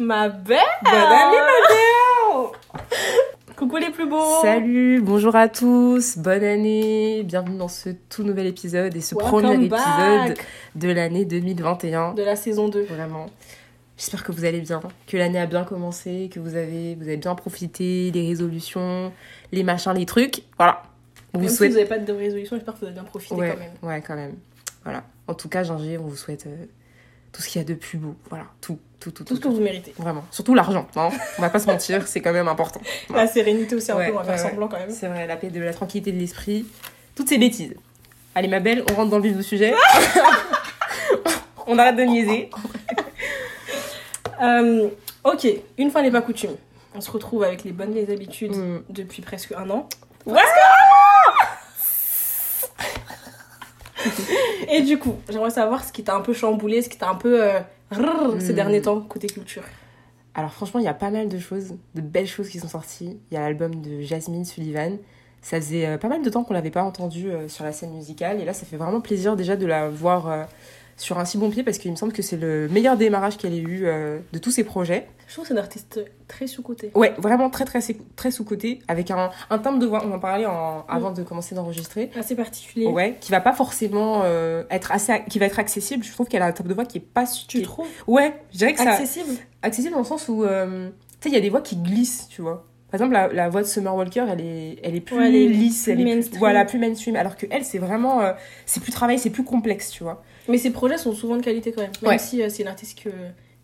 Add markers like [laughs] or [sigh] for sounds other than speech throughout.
Ma belle Bonne année, ma belle [laughs] Coucou les plus beaux Salut, bonjour à tous, bonne année, bienvenue dans ce tout nouvel épisode et ce Welcome premier épisode back de l'année 2021. De la saison 2. Vraiment. J'espère que vous allez bien, que l'année a bien commencé, que vous avez, vous avez bien profité, les résolutions, les machins, les trucs. Voilà. On Même vous si souhaite. vous n'avez pas de résolution, j'espère que vous avez bien profité ouais, quand même. ouais, quand même. Voilà. En tout cas, Ginger, on vous souhaite euh, tout ce qu'il y a de plus beau. Voilà. Tout, tout, tout, Tout ce tout. que vous méritez. Vraiment. Surtout l'argent. hein. On va pas se mentir, c'est quand même important. [laughs] La sérénité aussi un Ouais, peu, on va faire semblant quand même. C'est vrai, la paix de la tranquillité de l'esprit. Toutes ces bêtises. Allez, ma belle, on rentre dans le vif du sujet. [laughs] on arrête de niaiser. [laughs] Euh, ok, une fois n'est pas coutume. On se retrouve avec les bonnes vieilles habitudes Mm. depuis presque un an. [laughs] Et du coup, j'aimerais savoir ce qui t'a un peu chamboulé, ce qui t'a un peu euh, rrr ces Mm. derniers temps côté culture. Alors, franchement, il y a pas mal de choses, de belles choses qui sont sorties. Il y a l'album de Jasmine Sullivan. Ça faisait euh, pas mal de temps qu'on l'avait pas entendu euh, sur la scène musicale. Et là, ça fait vraiment plaisir déjà de la voir euh, sur un si bon pied parce qu'il me semble que c'est le meilleur démarrage qu'elle ait eu euh, de tous ses projets. Je trouve que c'est une artiste très sous-cotée. Ouais, vraiment très très très sous-côté, avec un, un timbre de voix, on en parlait en, avant de commencer d'enregistrer. Assez particulier. Ouais, qui va pas forcément euh, être assez, qui va être accessible. Je trouve qu'elle a un timbre de voix qui est pas Tu est- trouves Ouais, je dirais que ça accessible accessible dans le sens où euh, tu sais il y a des voix qui glissent, tu vois. Par exemple, la, la voix de Summer Walker, elle est, elle est plus Ouais, elle est lisse, plus elle est plus, voilà, plus mainstream. Alors que elle, c'est vraiment, euh, c'est plus travail, c'est plus complexe, tu vois. Mais ses projets sont souvent de qualité quand même. Même Ouais. si euh, c'est une artiste que,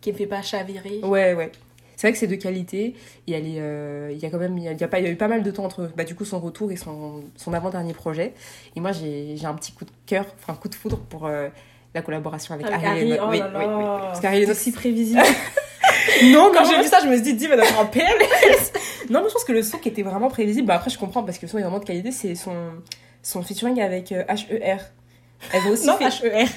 qui ne fait pas chavirer. Ouais, ouais. C'est vrai que c'est de qualité. Et elle est, euh, il y a quand même, il y a, il y a pas, il y a eu pas mal de temps entre, bah, du coup, son retour et son, son avant-dernier projet. Et moi, j'ai, un petit coup de cœur, enfin, un coup de foudre pour euh, la collaboration avec, Avec Harry Harry, oh Oui, là oui, oui. là. Parce qu'Harry Lennox- si prévisible. [laughs] Non, Quand j'ai mais- vu ça, je me suis dit, doit être en PLS. [laughs] non, mais je pense que le son qui était vraiment prévisible, bah, après, je comprends parce que le son est vraiment de qualité, c'est son, son featuring avec euh, HER. Elle va aussi Non, fait- H-E-R.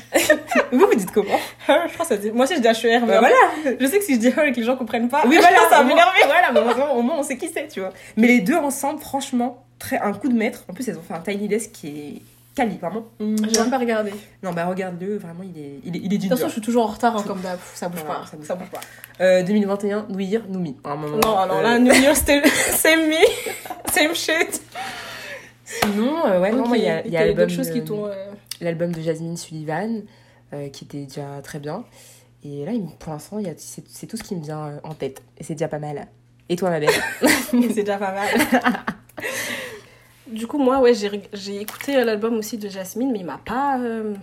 [laughs] Vous, vous dites comment Her, je crois que ça dit... Moi aussi, je dis H-E-R. mais Bah, voilà. Je sais que si je dis Her et que les gens comprennent pas, Oui, voilà, [laughs] ça va m'énerver. Voilà, mais au moins, au moins, on sait qui c'est, tu vois. Mais les deux ensemble, franchement, très, un coup de maître. En plus, elles ont fait un Tiny Desk qui est quali, vraiment. J'ai même pas regardé. De Non, bah regarde-le, vraiment, il est, il est, il est du toute façon, je suis toujours en retard, hein, comme d'hab. Ça bouge Voilà, pas. ça bouge Ça bouge pas. Euh, 2021, New Year, New Me. À un moment, Non, alors euh, là, New Year, c'était same me, [laughs] same shit. Sinon, euh, ouais, non, Ok. moi, il y a, y a d'autres choses de- qui t'ont. L'album de Jasmine Sullivan, euh, qui était déjà très bien. Et là, pour l'instant, c'est tout ce qui me vient euh, en tête. Et c'est déjà pas mal. Et toi, ma belle [laughs] [laughs] c'est déjà pas mal. du coup, moi, ouais, j'ai écouté euh, l'album aussi de Jasmine, mais il m'a pas. euh,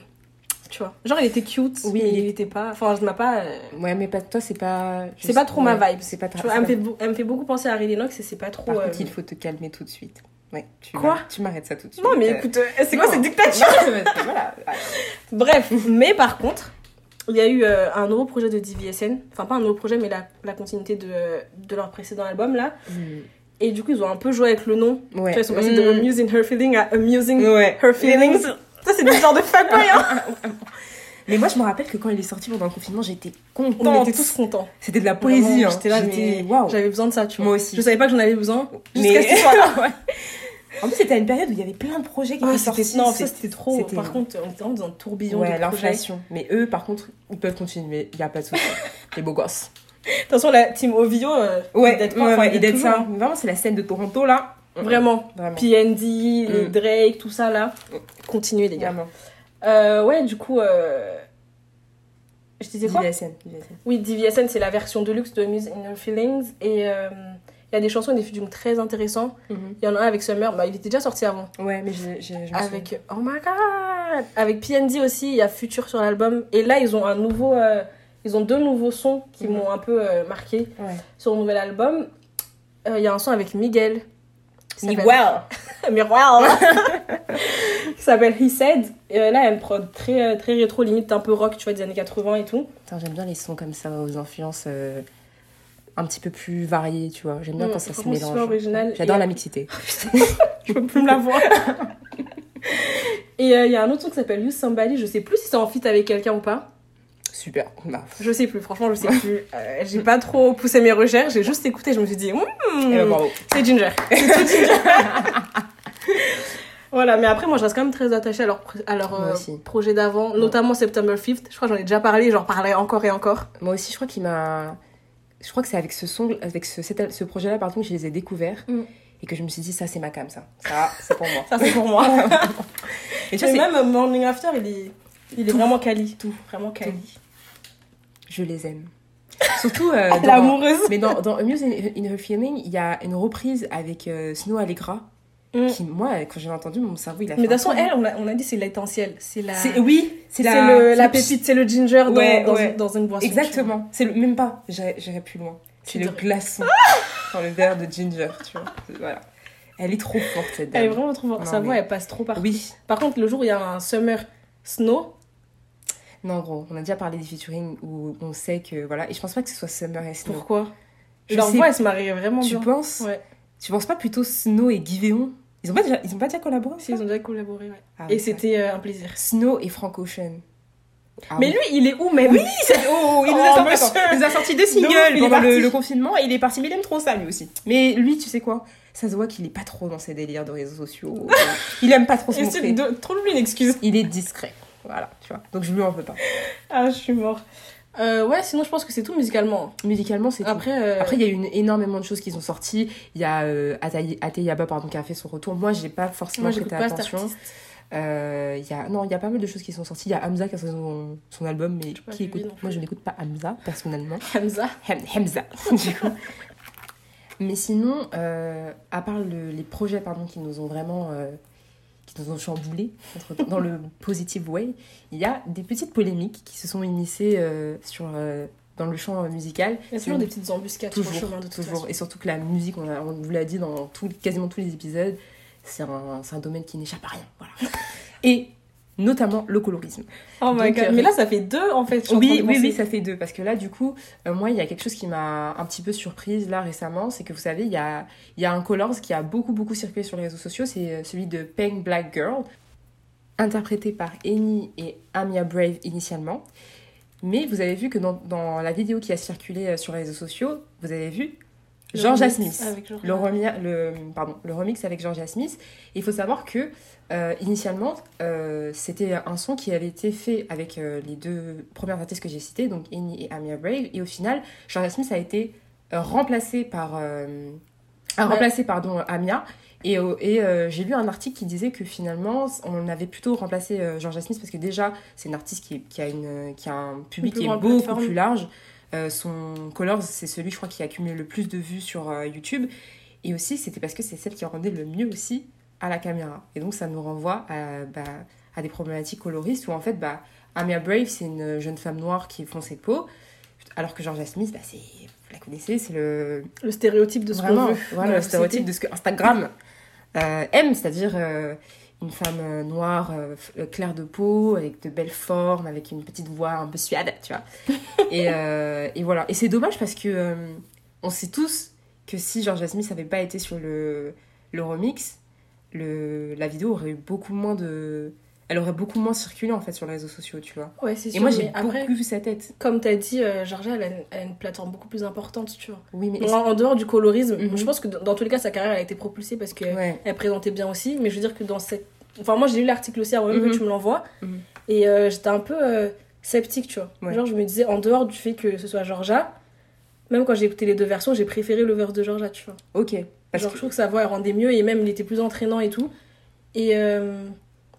Tu vois. Genre, il était cute, Oui, mais il était pas. Enfin, je m'a pas. euh, Ouais, mais pas, toi, c'est pas. C'est pas trop ma vibe. C'est pas Tu tra- vois, c'est elle me, fait, elle me fait beaucoup penser à Harry Lennox et c'est pas trop. Par contre, il faut te calmer tout de suite. Ouais, tu Quoi Tu m'arrêtes ça tout de suite. Non, mais Euh, écoute, euh, c'est quoi cette dictature mais voilà. [laughs] Bref, mais par contre, il y a eu euh, un nouveau projet de DVSN. Enfin, pas un nouveau projet, mais la, la continuité de, de leur précédent album là. Et du coup, ils ont un peu joué avec le nom. Ouais. Tu vois, ils sont passés de Mm. Amusing Her Feeling à Amusing Ouais. Her Feelings. Ça, c'est des genres de fuckboy, hein [laughs] Mais moi, je me rappelle que quand il est sorti pendant le confinement, j'étais On contente. était tous contents. C'était de la poésie. Hein. J'étais là, mais waouh. j'avais besoin de ça, tu vois. Moi aussi. Je savais pas que j'en avais besoin. Mais- Jusqu'à ce qu'il soit là. [laughs] Ouais. En plus, c'était à une période où il y avait plein de projets qui Ouais, étaient sortis. non, ça c'était trop. Par contre, on était dans un tourbillon Ouais, de l'inflation. Mais eux, par contre, ils peuvent continuer. Il n'y a pas de souci. [laughs] Les beaux gosses. Façon, la team Ovio, euh, Ouais, pas, ouais, enfin, ouais, ça. hein. Vraiment, c'est la scène de Toronto, là. Vraiment. Vraiment. PND, Mm. Drake, tout ça là. Continuez, les gars. Vraiment. Euh, ouais, du coup, euh... je disais quoi? DVSN. DVSN. Oui, DVSN, c'est la version de luxe de Muse in Her Feelings. Et euh, il y a des chansons et des featuring très intéressants. Mhm. Il y en a un avec Summer, bah, il était déjà sorti avant. Ouais, mais j'ai- j'ai- je me souviens. Avec, oh my god Avec PND aussi, il y a Future sur l'album. Et là, ils ont un nouveau... euh, Ils ont deux nouveaux sons qui Mhm. m'ont un peu euh, marqué Ouais. sur le nouvel album. Euh, Il y a un son avec Miguel. Well. Miroir [laughs] [laughs] qui s'appelle He Said et là a une prod très très rétro limite un peu rock tu vois des années 80 et tout j'aime bien les sons comme ça, aux influences un petit peu plus variées, tu vois. J'aime bien Mm, quand ça se mélange. J'adore Et- la mixité. [laughs] je peux plus me la voir et euh, il y a un autre son qui s'appelle Use Somebody je sais plus si c'est en feat avec quelqu'un ou pas Super. Bah, je sais plus franchement je sais plus Euh, j'ai pas trop poussé mes recherches j'ai juste écouté je me suis dit Hmm, eh ben, c'est Ginger [laughs] C'est Ginger. Voilà, mais après, moi, je reste quand même très attachée à leur, à leur euh, projet d'avant, notamment September 5th. Je crois que j'en ai déjà parlé, j'en parlerai encore et encore. Moi aussi, je crois qu'il m'a. Je crois que c'est avec ce son, avec ce, projet-là, pardon, que je les ai découverts. Mm. Et que je me suis dit, ça, c'est ma cam, ça. Ça, c'est pour moi. [laughs] Ça, c'est pour moi. [laughs] Et tu vois, même euh, Morning After, il est, il est vraiment quali. Tout. Vraiment quali. je les aime. Surtout. euh, [laughs] dans- L'amoureuse. Mais dans, dans Amuse in, in Her Feeling, il y a une reprise avec euh, Snow Allegra. Mm. Qui, moi, quand j'ai entendu, mon cerveau, il a fait. Mais de toute façon, elle, on a, on a dit c'est l'étincelle. C'est la. Oui, c'est la. le- c'est la pépite, c'est le ginger dans, Ouais, dans, ouais. Une, dans une boisson. Exactement. C'est le même pas. J'irai j'irai plus loin. C'est Tu le glaçon dans le verre de ginger, tu vois. Voilà. Elle est trop forte cette Elle est dame. vraiment trop forte. Non, Sa voix, mais- elle passe trop partout. Oui. Par contre, le jour où il y a un summer snow, Non, gros, on a déjà parlé des featuring où on sait que voilà. Et je pense pas que ce soit Summer et Snow. pourquoi? Je Leur sais- voix, elle se marie vraiment Tu bien. penses? Ouais. Tu penses pas plutôt Snow et Giveon? Ils ont pas déjà, ils ont pas déjà collaboré Si, ils ont déjà collaboré, ouais. Ah, Et ouais, c'était euh, un plaisir. Snow et Frank Ocean. Ah Mais oui. lui, il est où même? Oui, c'est- oh, il, nous a Oh, sorti, il nous a sorti deux singles pendant le, le confinement et il est parti. Mais il aime trop ça lui aussi. Mais lui, tu sais quoi? Ça se voit qu'il est pas trop dans ses délires de réseaux sociaux. [laughs] il aime pas trop se montrer. de- Trouve-lui une excuse. Il est discret. Voilà, tu vois. Donc je lui en veux pas. Ah, je suis mort. Euh, ouais, sinon, je pense que c'est tout musicalement. Musicalement, c'est tout. Après, euh, Après, il y a eu une, énormément de choses qui sont sorties. Il y a euh, Ateyaba pardon, qui a fait son retour. Moi, j'ai pas forcément moi, prêté attention. Euh, y a, non, il y a pas mal de choses qui sont sorties. Il y a Hamza qui a sorti son, son album, mais qui écoute. Moi, je n'écoute pas Hamza, personnellement. [laughs] Hamza. Hem- Hamza. [laughs] Mais sinon, euh, à part le- les projets pardon, qui nous ont vraiment qui nous ont chamboulés dans le positive way, il y a des petites polémiques qui se sont initiées euh, sur, euh, dans le champ musical. Il y a toujours des petites embuscades sur le Toujours, chemin de toute toujours. façon. Et surtout que la musique, on, a- on vous l'a dit dans tout- quasiment tous les épisodes, c'est un, un domaine qui n'échappe à rien. Voilà. [laughs] Et notamment le colorisme. Oh my Donc, god. Mais là, ça fait deux en fait. Oui, oui, oui, ça fait deux. Parce que là, du coup, euh, moi, il y a quelque chose qui m'a un petit peu surprise là récemment. C'est que vous savez, il y a, y a un Colors qui a beaucoup, beaucoup circulé sur les réseaux sociaux. C'est euh, celui de Pink Black Girl, interprété par Eni et Amia Brave initialement. Mais vous avez vu que dans, dans la vidéo qui a circulé euh, sur les réseaux sociaux, vous avez vu Georgia Smith. Le, remi- le, pardon, le remix avec Georgia Smith. Il faut savoir que, euh, initialement, euh, c'était un son qui avait été fait avec euh, les deux premières artistes que j'ai citées, donc Eni et Amia Brave. Et au final, Georgia Smith a été remplacée par, a Ouais. remplacé, pardon, Amia. Et, et euh, j'ai lu un article qui disait que finalement, on avait plutôt remplacé euh, Georgia Smith parce que déjà, c'est une artiste qui, qui a, une, qui a un public qui est beaucoup plus large. Euh, son Colors, c'est celui, je crois, qui a accumulé le plus de vues sur euh, YouTube. Et aussi, c'était parce que c'est celle qui rendait le mieux aussi à la caméra. Et donc, ça nous renvoie à, bah, à des problématiques coloristes où, en fait, bah, Amia Brave, c'est une jeune femme noire qui est foncée de peau. Alors que Georgia Smith, bah, c'est, vous la connaissez, c'est le, Le stéréotype de ce qu'on veut. voilà, le [laughs] stéréotype de ce que Instagram euh, aime, c'est-à-dire une femme euh, noire, euh, euh, claire de peau, avec de belles formes, avec une petite voix un peu suave, tu vois. [laughs] et, et voilà. Et c'est dommage parce que on sait tous que si Georgia Smith n'avait pas été sur le, le remix, le, la vidéo aurait eu beaucoup moins de. Elle aurait beaucoup moins circulé en fait sur les réseaux sociaux, tu vois. Ouais, c'est sûr. Et moi j'ai beaucoup vu sa tête. comme t'as dit, euh, Georgia, elle a, une, elle a une plateforme beaucoup plus importante, tu vois. Oui, mais. Donc, en, en dehors du colorisme, Mhm. je pense que dans, tous les cas, sa carrière elle a été propulsée parce qu'elle Ouais. elle présentait bien aussi. Mais je veux dire que dans cette. Enfin, moi j'ai lu l'article aussi avant même que tu me l'envoies. Mhm. Et euh, j'étais un peu euh, sceptique, tu vois. Ouais. Genre, je me disais, en dehors du fait que ce soit Georgia, même quand j'ai écouté les deux versions, j'ai préféré le verse de Georgia, tu vois. Ok. Parce Genre, que- je trouve que sa voix elle rendait mieux et même il était plus entraînant et tout. Et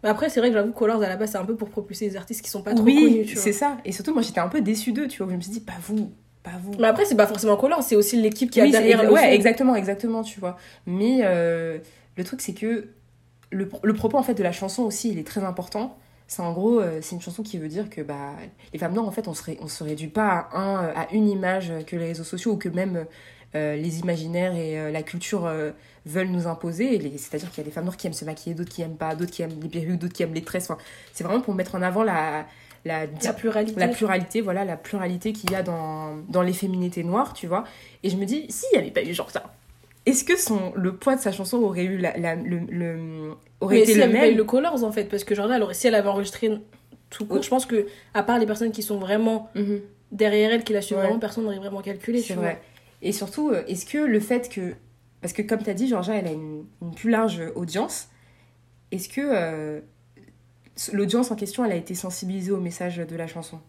bah après, c'est vrai que j'avoue que Colors à la base, c'est un peu pour propulser des artistes qui sont pas trop oui, connus, vois. c'est ça. Et surtout, moi, j'étais un peu déçue d'eux, tu vois. Je me suis dit, pas vous, pas vous. Mais après, c'est pas forcément Colors, c'est aussi l'équipe qui Oui, a derrière le ouais, exactement, exactement, tu vois. Mais euh, le truc, c'est que le, le propos, en fait, de la chanson aussi, il est très important. C'est en gros, euh, c'est une chanson qui veut dire que bah, les femmes noires, en fait, on se, ré- on se réduit pas à, un, à une image que les réseaux sociaux ou que même euh, les imaginaires et euh, la culture euh, veulent nous imposer. C'est-à-dire qu'il y a des femmes noires qui aiment se maquiller, d'autres qui aiment pas, d'autres qui aiment les perruques, d'autres qui aiment les tresses. Enfin, c'est vraiment pour mettre en avant la, la, La pluralité. la pluralité, voilà, la pluralité qu'il y a dans, dans les féminités noires, tu vois. Et je me dis, s'il n'y avait pas eu genre ça, est-ce que son, le poids de sa chanson aurait eu la, la- le, le- aurait Mais été si le elle avait eu même le Colors en fait, parce que elle aurait, si elle avait enregistré tout court, Oui. je pense que, à part les personnes qui sont vraiment Mhm, derrière elle, qui la suivent Ouais. vraiment, personne n'aurait vraiment calculé. C'est tu vrai. Et surtout, euh, est-ce que le fait que. Parce que comme tu as dit, Georgia, elle a une, une plus large audience. Est-ce que euh, l'audience en question, elle a été sensibilisée au message de la chanson?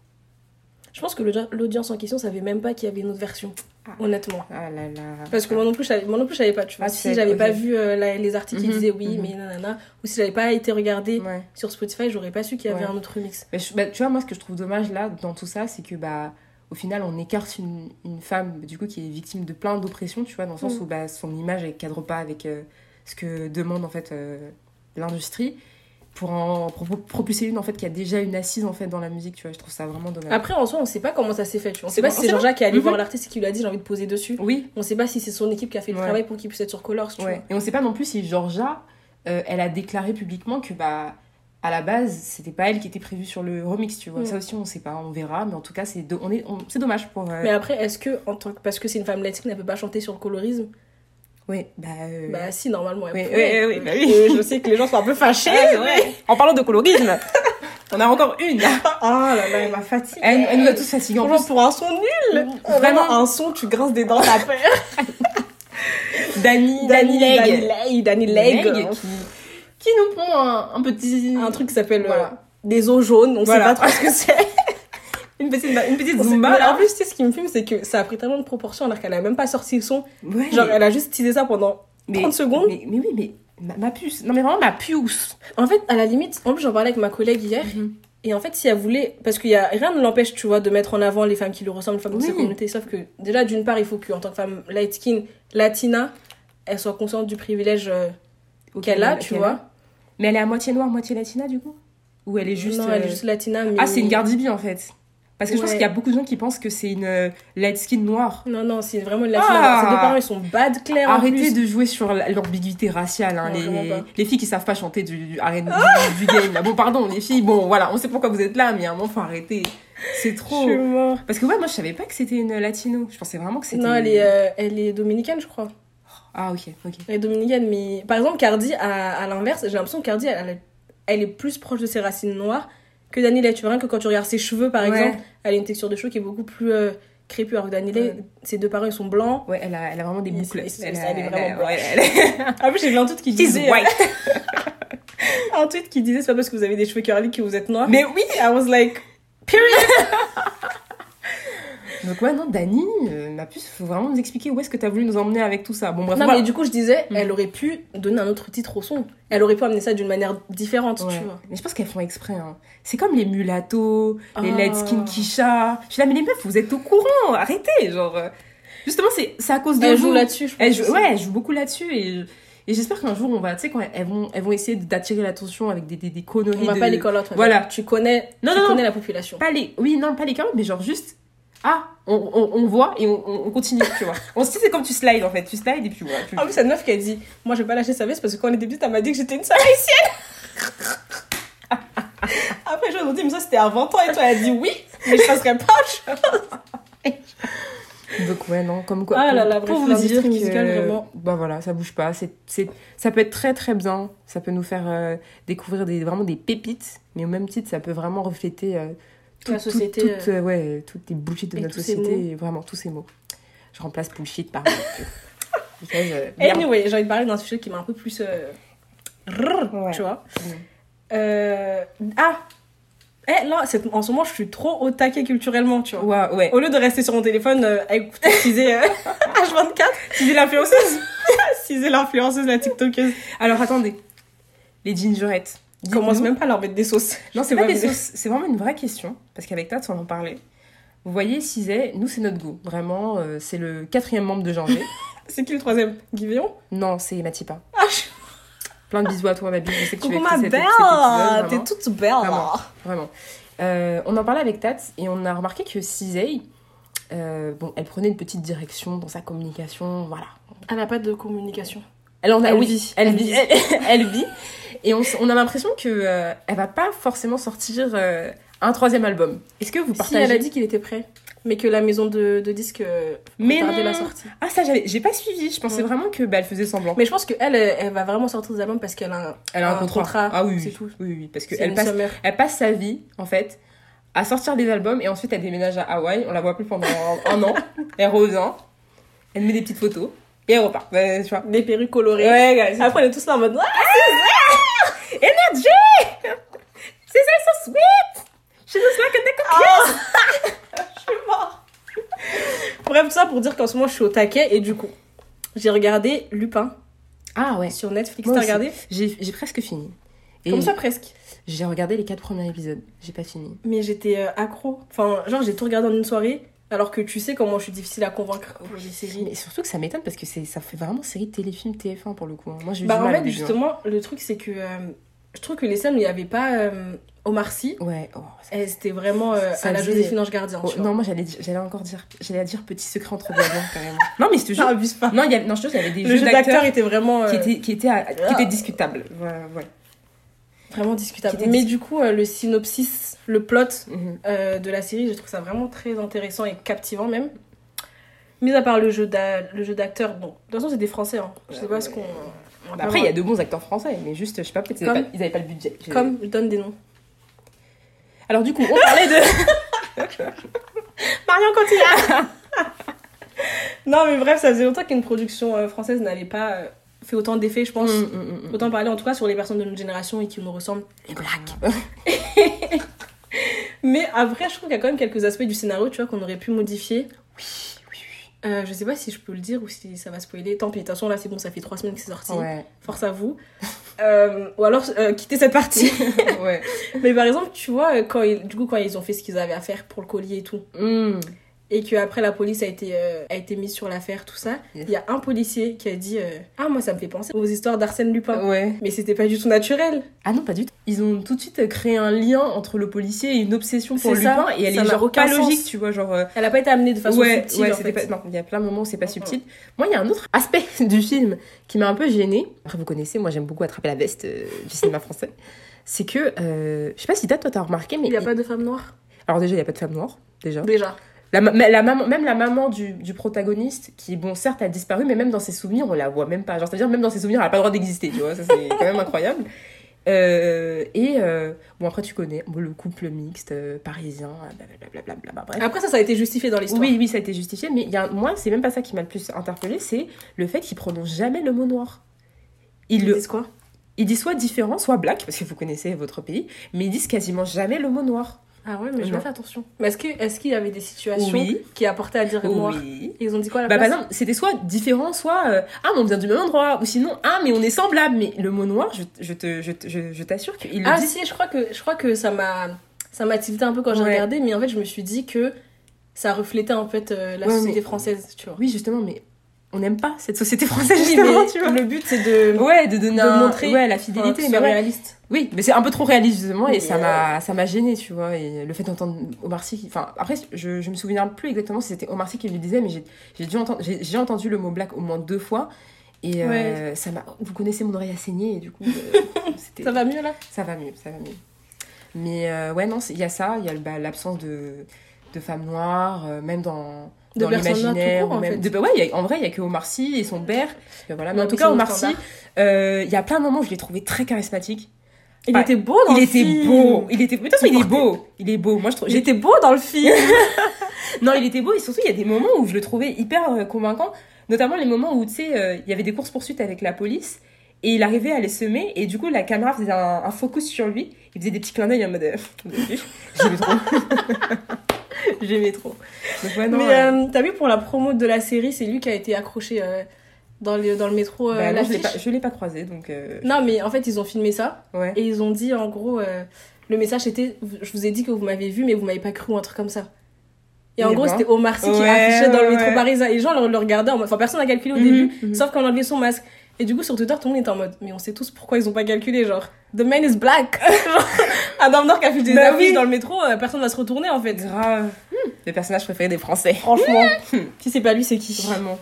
Je pense que l'audi- l'audience en question savait même pas qu'il y avait une autre version, Ah. honnêtement. Ah là là. Parce que moi non plus, je moi non plus, je savais pas, tu vois. Ah, si j'avais pas, pas vu euh, la- les articles qui Mhm, disaient oui, mhm. mais nanana, ou si j'avais pas été regardé Ouais. sur Spotify, j'aurais pas su qu'il y avait Ouais. un autre remix. Je- bah, tu vois, moi, ce que je trouve dommage là, dans tout ça, c'est que, bah, au final, on écarte une, une femme, du coup, qui est victime de plein d'oppressions, tu vois, dans le sens Mm. où bah, son image, elle cadre pas avec euh, ce que demande, en fait, euh, l'industrie, pour en pro- propulser une, en fait, qui a déjà une assise, en fait, dans la musique, tu vois. Je trouve ça vraiment dommage. Après, en soi, on sait pas comment ça s'est fait, tu vois. On sait pas si c'est Jean-Jacques qui est allé Mhm. voir l'artiste et qui lui a dit j'ai envie de poser dessus. Oui, On sait pas si c'est son équipe qui a fait le Ouais. travail pour qu'il puisse être sur Colors, tu ouais. Et on sait pas non plus si Georgia, euh, elle a déclaré publiquement que, bah, à la base, c'était pas elle qui était prévue sur le remix, tu vois. Mm. Ça aussi, on sait pas, on verra, mais en tout cas, c'est do- on est, on- c'est dommage pour. euh, Mais après, est-ce que, en tant que... parce que c'est une femme latine, elle peut pas chanter sur le colorisme? Oui, bah. euh, Bah si, normalement, elle Oui, pourrait. oui, oui, bah oui. Et je sais que les gens sont un peu fâchés. Ah. En parlant de colorisme, [laughs] on a encore une. Oh là là, elle m'a fatiguée. Elle, elle nous a tous fatigués. En Franchement, plus, pour un son nul Vraiment. Vraiment, un son, tu grinces des dents, t'as [laughs] peur. Dani, Dani Leg. Dani Leg. Dani Leg. Leg, qui, qui nous pond un, un petit. Un truc qui s'appelle euh, Voilà. des eaux jaunes, on Voilà. sait pas trop ce que c'est. [laughs] Une petite, une petite zumba. là. en plus, tu sais, ce qui me fume, c'est que ça a pris tellement de proportions alors qu'elle a même pas sorti le son. Ouais, Genre, mais- elle a juste teasé ça pendant mais- 30 secondes. Mais, mais oui, mais ma, ma puce. Non, mais vraiment ma puce. En fait, à la limite, en plus, j'en parlais avec ma collègue hier. Et en fait, si elle voulait, parce qu'il y a rien ne l'empêche, tu vois, de mettre en avant les femmes qui lui ressemblent, les femmes de sa communauté. Sauf que déjà, d'une part, il faut qu'en tant que femme light skin, latina, elle soit consciente du privilège euh, qu'elle a, tu vois. Mais elle est à moitié noire, moitié latina, du coup? Ou elle est juste. non, elle est euh, juste latina, mais. Ah, c'est une Cardi B en fait. Parce que je pense qu'il y a beaucoup de gens qui pensent que c'est une euh, light skin noire. Non, non, c'est vraiment une latina. Ah. Ses deux parents, ils sont bad clairs. en Arrêtez plus. de jouer sur la- l'ambiguïté raciale. Hein, Non, les, filles qui savent pas chanter du, du, du, du game. Là. Bon, pardon, les filles, bon, voilà, on sait pourquoi vous êtes là, mais à un moment, faut arrêter. C'est Je trop. suis mort. Parce que, ouais, moi, je savais pas que c'était une latino. Je pensais vraiment que c'était. Non, elle est, euh, elle est dominicaine, je crois. Ah, ok, ok. Elle est dominicaine, mais par exemple, Cardi, à, à l'inverse, j'ai l'impression que Cardi, elle, elle est- plus proche de ses racines noires que Dani Lay. Tu vois, rien que quand tu regardes ses cheveux, par Ouais. exemple, elle a une texture de cheveux qui est beaucoup plus euh, crépue. Alors que Dani Lay, Ouais. ses deux parents, ils sont blancs. Ouais, elle a, elle a vraiment des boucles. Elle, elle est vraiment est- Ah oui, j'ai vu un tweet qui disait. white. [laughs] un tweet qui disait c'est pas parce que vous avez des cheveux curly que vous êtes noir. Mais oui I was like, period. [laughs] Donc, ouais, non, Dani, euh, ma puce, faut vraiment nous expliquer où est-ce que t'as voulu nous emmener avec tout ça. Bon, bref, Non, voilà. mais du coup, je disais, Mm. elle aurait pu donner un autre titre au son. Elle aurait pu amener ça d'une manière différente, Ouais. tu vois. Mais je pense qu'elles font exprès. Hein. C'est comme les mulattos, les Ah. light skin Kisha. Je suis là, mais les meufs, vous êtes au courant, arrêtez. Genre, euh, justement, c'est à cause de Elle joue là-dessus, je pense. Elle joue- aussi. ouais, elle joue beaucoup là-dessus. Et, et j'espère qu'un jour, on va, tu sais, quand elles vont, elles vont essayer d'attirer l'attention avec des, des, des conneries. On va de- pas les call out, Voilà. Tu connais, Non, tu non, connais la population. Pas les, oui, non, pas les mais genre juste. Ah, on, on, on voit et on, on on continue, tu vois. On se dit, c'est comme tu slides en fait. Tu slides et puis voilà. tu- En plus, cette meuf qui a dit Moi, je vais pas lâcher sa veste parce que quand on était petite, elle m'a dit que j'étais une sale haïtienne. [laughs] Après, je me dit Mais ça, c'était à 20 ans et toi, elle a dit Oui, mais je passerai pas. Donc ouais non comme quoi Ah pour, là là, pour bref, vous dire que musicale, vraiment. bah voilà ça bouge pas c'est c'est ça peut être très très bien ça peut nous faire euh, découvrir des vraiment des pépites mais au même titre ça peut vraiment refléter euh, tout- La tout- société, toutes, euh, ouais toutes les bullshit de notre société vraiment tous ces mots je remplace bullshit par [laughs] euh. Anyway, j'ai envie de parler d'un sujet qui m'a un peu plus. euh, Ouais. Tu vois Mm. Euh, Ah Eh, là, en ce moment, je suis trop au taquet culturellement, tu vois. ouais ouais Au lieu de rester sur mon téléphone à écouter euh, [laughs] [laughs] H24, Cisé l'influenceuse. Cisé l'influenceuse, la TikTokeuse. alors attendez les gingerettes Commence même pas à leur mettre des sauces. [laughs] Non, c'est pas des sauces. C'est vraiment une vraie question. Parce qu'avec Tats, on en parlait. Vous voyez, Cizet, nous, c'est notre goût. Vraiment, euh, c'est le quatrième membre de Janvier. [laughs] C'est qui le troisième? Guivéon non, c'est Matipa. Ah, je... Plein de bisous à toi, ma bille. Je sais que tu Coucou vas ma belle T'es toute belle Vraiment. Vraiment. Euh, on en parlait avec Tats et on a remarqué que Cizey, euh, bon, elle prenait une petite direction dans sa communication. Voilà. Elle n'a pas de communication. Elle en a, Elle oui, vit. Elle, Elle vit. [laughs] elle vit. Et on, a l'impression que euh, elle va pas forcément sortir euh, un troisième album. Est-ce que vous Si, partagez elle a dit qu'il était prêt. Mais que la maison de, de disques euh, Mais non. la sortie. Ah ça j'avais j'ai pas suivi, je pensais Ouais. vraiment que bah, elle faisait semblant. Mais je pense qu'elle, elle, elle va vraiment sortir des albums parce qu'elle a un, elle a un, un contrat. contrat, Ah oui, c'est oui, tout. oui, oui, parce passe summer. elle passe sa vie en fait à sortir des albums et ensuite elle déménage à Hawaï, on la voit plus pendant un, un an, elle revient, elle met des petites photos et elle repart. Ouais, tu vois. Des perruques colorées. Ouais. Après, on est tous là en mode Ah, Energy! C'est ça, so sweet! She looks like a deck of kids! pour dire qu'en ce moment, je suis au taquet et du coup, j'ai regardé Lupin Ah ouais. sur Netflix. T'as regardé? J'ai presque fini. Et Comme ça, presque. J'ai regardé les quatre premiers épisodes. J'ai pas fini. Mais j'étais euh, accro. Enfin, genre, j'ai tout regardé en une soirée. Alors que tu sais comment je suis difficile à convaincre pour les séries. Mais surtout que ça m'étonne parce que ça fait vraiment série téléfilm TF1 pour le coup. hein. Moi j'ai Bah, en fait, hein. justement, le truc, c'est que euh, je trouve que les scènes où il n'y avait pas euh, Omar Sy, Ouais. oh, étaient vraiment euh, à la Joséphine Ange Gardien. oh, non, moi j'allais encore dire j'allais dire petit secret entre voisins carrément. Non mais je te jure. Non, [laughs] abuse pas. Non, il y avait non, je te jure, il y avait des Le jeux jeu d'acteur d'acteurs était vraiment, euh, qui étaient qui étaient à- qui Ah. étaient discutables. Voilà, voilà. Vraiment discutable. Mais du coup, euh, le synopsis, le plot Mhm. euh, de la série, je trouve ça vraiment très intéressant et captivant même. Mis à part le jeu d'acteur, bon, de toute façon, c'est des Français. Hein. Je sais pas ce qu'on. Bah, après il y a de bons acteurs français mais juste je sais pas peut-être ils Comme- avaient pas- ils avaient pas le budget. Comme, je donne des noms. Alors du coup, on parlait de [laughs] Marion Cotillard [laughs] Non, mais bref, ça faisait longtemps qu'une production euh, française n'avait pas fait autant d'effets, je pense. Mm, mm, mm. Autant parler en tout cas sur les personnes de notre génération et qui nous ressemblent. les blagues. [laughs] Mais après, je trouve qu'il y a quand même quelques aspects du scénario, tu vois, qu'on aurait pu modifier. Oui. Euh, je sais pas si je peux le dire ou si ça va spoiler. Tant pis, de toute façon, là, c'est bon, ça fait trois semaines que c'est sorti. Ouais. Force à vous. [laughs] Euh, ou alors, euh, quittez cette partie. [laughs] ouais. Mais par exemple, tu vois, euh, quand ils, du coup, quand ils ont fait ce qu'ils avaient à faire pour le collier et tout, Mm. Et qu'après la police a été, euh, a été mise sur l'affaire, tout ça, il Yes. y a un policier qui a dit euh, Ah, moi, ça me fait penser aux histoires d'Arsène Lupin. Ouais. Mais c'était pas du tout naturel. Ah non, pas du tout. Ils ont tout de suite créé un lien entre le policier et une obsession pour C'est ça, Lupin et elle ça est genre aucun pas logique, sens. tu vois, genre euh, Elle a pas été amenée de façon ouais, subtile. ouais, en c'était fait. pas non, il y a plein de moments où c'est pas subtil. Moi, il y a un autre aspect [laughs] du film qui m'a un peu gênée. Après vous connaissez, moi j'aime beaucoup attraper la veste du cinéma français. C'est que je sais pas si toi toi t'as remarqué mais Il n'y a pas de femme noire? Alors déjà il y a pas de femme noire déjà. Déjà. La, la maman, même la maman du, du protagoniste, qui, bon, certes, a disparu, mais même dans ses souvenirs, on la voit même pas. Genre, c'est-à-dire, même dans ses souvenirs, elle a pas le droit d'exister, tu vois. Ça, c'est quand même incroyable. Euh, et, euh, bon, après, tu connais bon, le couple mixte euh, parisien, blablabla, bref. Après, ça, ça a été justifié dans l'histoire. Oui, oui, ça a été justifié, mais y a, moi, c'est même pas ça qui m'a le plus interpellé, c'est le fait qu'il prononce jamais le mot noir. Il, Ils le, disent quoi? Il dit soit différent, soit black, parce que vous connaissez votre pays, mais ils disent quasiment jamais le mot noir. Ah ouais, mais je Non. vais faire attention. Mais est-ce que- est-ce qu'il y avait des situations Oui. qui apportaient à dire noir Oui. Et Ils ont dit quoi à la Bah, place exemple, c'était soit différent, soit euh, ah, mais on vient du même endroit, ou sinon ah, mais on est semblable. Mais le mot noir, je, je te, je, je, je t'assure qu'il le Ah dit. si, je crois que, je crois que ça m'a ça m'a tilté un peu quand j'ai Ouais. regardé, mais en fait, je me suis dit que ça reflétait en fait euh, la Ouais, société mais- française, tu vois. Oui, justement, mais on n'aime pas cette société française, justement, tu vois. le but, c'est de, Ouais, de donner de un- montrer ouais, la fidélité. mais ouais. réaliste. Oui, mais c'est un peu trop réaliste, justement, et ça m'a, ça m'a gêné, tu vois. Et le fait d'entendre Omar Sy, enfin, après, je, je me souviens plus exactement si c'était Omar Sy qui le disait, mais j'ai, j'ai, dû entendre, j'ai, entendu le mot black au moins deux fois. Et euh, ça m'a. Vous connaissez mon oreille à saigner, et du coup, euh. [laughs] Ça va mieux là? Ça va mieux, ça va mieux. Mais euh, ouais, non, il y a ça, il y a bah, l'absence de, de femmes noires, même dans, De dans l'imaginaire. en fait. de- bah ouais, il y a- en vrai, il y a que Omar Sy et son père. Et voilà. Mais en tout cas, Omar Sy, standards. euh, il y a plein de moments où je l'ai trouvé très charismatique. Il était beau dans il le était film. beau. Il était, de toute façon, il est beau. Il est beau. Moi, je trouve. Il j'ai- était beau dans le film. [laughs] [laughs] Non, il était beau et surtout, il y a des moments où je le trouvais hyper euh, convaincant. Notamment les moments où, tu sais, euh, il y avait des courses-poursuites avec la police. Et il arrivait à les semer, et du coup, la caméra faisait un, un focus sur lui. Il faisait des petits clins d'œil en mode. euh, [laughs] J'aimais trop. [laughs] J'aimais trop. Donc, ouais, non. Mais euh, t'as vu pour la promo de la série, c'est lui qui a été accroché euh, dans, le, dans le métro. euh, bah, non, je je l'ai pas croisé, donc. euh, Non, mais en fait, ils ont filmé ça ouais. et ils ont dit en gros, euh, le message était Je vous ai dit que vous m'avez vu, mais vous m'avez pas cru ou un truc comme ça. Et en gros, ben. c'était Omar Sy qui Ouais, affichait dans le ouais, métro ouais. parisien. Et les gens le, le regardaient. Enfin, personne n'a calculé au Mhm, début, mhm. sauf quand on enlevait son masque. Et du coup, sur Twitter, tout le monde était en mode Mais on sait tous pourquoi ils ont pas calculé. Genre, The man is black. [laughs] genre, homme noir qui affiche des Bah affiches oui. dans le métro, euh, personne va se retourner en fait. Grave. Hmm. Le personnage préféré des Français. [laughs] Franchement, si c'est pas lui, c'est qui Vraiment.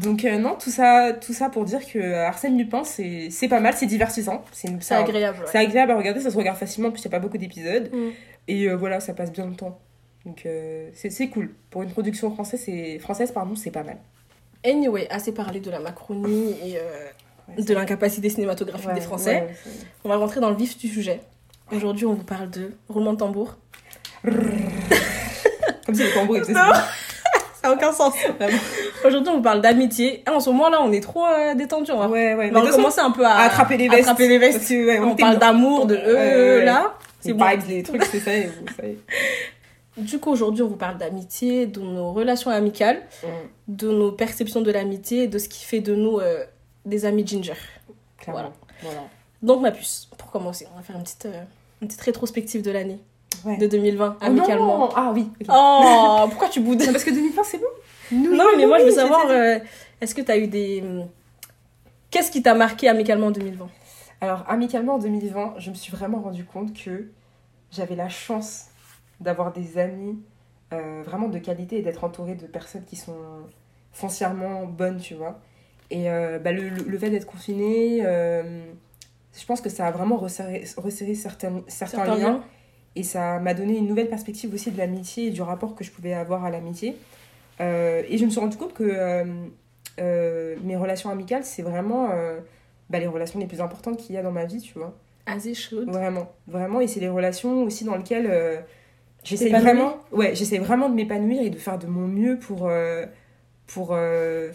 Donc euh, non, tout ça, tout ça pour dire que euh, Arsène Lupin, c'est pas mal, c'est divertissant. C'est agréable. ouais. C'est agréable à regarder, ça se regarde facilement, puis il n'y a pas beaucoup d'épisodes. Mm. Et euh, voilà, ça passe bien le temps. Donc euh, c'est cool. Pour une production française, française pardon, c'est pas mal. Anyway, assez parlé de la Macronie et euh, Ouais, de l'incapacité cinématographique Ouais, des Français. ouais, On va rentrer dans le vif du sujet. Aujourd'hui, on vous parle de roulement de tambour. [laughs] Comme si le tambour faisait Non. [laughs] ça. N'a aucun sens. Aujourd'hui, on vous parle d'amitié. Ah, en ce moment-là, on est trop euh, détendu. On va, Ouais, on va recommencer un peu à, à attraper les vestes. attraper les vestes. Parce que, ouais, On parle d'amour, de eux, là. Les bon. vibes, les trucs, c'est ça, et vous savez. [laughs] du coup, aujourd'hui, on vous parle d'amitié, de nos relations amicales, Mm. de nos perceptions de l'amitié, de ce qui fait de nous euh, des amis ginger. Voilà. Donc, ma puce, pour commencer, on va faire une petite, euh, une petite rétrospective de l'année Ouais. de 2020, Oh amicalement. non Ah oui. ok. Oh, pourquoi tu boudes [laughs] parce que 2020, c'est bon. Non, mais moi, je veux savoir, euh, est-ce que tu as eu des. hum, Qu'est-ce qui t'a marqué amicalement en 2020 Alors, amicalement en 2020, je me suis vraiment rendu compte que j'avais la chance d'avoir des amis euh, vraiment de qualité et d'être entourée de personnes qui sont foncièrement bonnes, tu vois. Et euh, bah, le, fait d'être confiné, euh, je pense que ça a vraiment resserré, resserré certains, certains, Certains liens. liens Et ça m'a donné une nouvelle perspective aussi de l'amitié et du rapport que je pouvais avoir à l'amitié. Et je me suis rendu compte que mes relations amicales, c'est vraiment bah, les relations les plus importantes qu'il y a dans ma vie, tu vois. Assez. Vraiment, vraiment. Et c'est les relations aussi dans lesquelles euh, j'essaie vraiment, ouais, j'essaie vraiment de m'épanouir et de faire de mon mieux pour, euh, pour euh,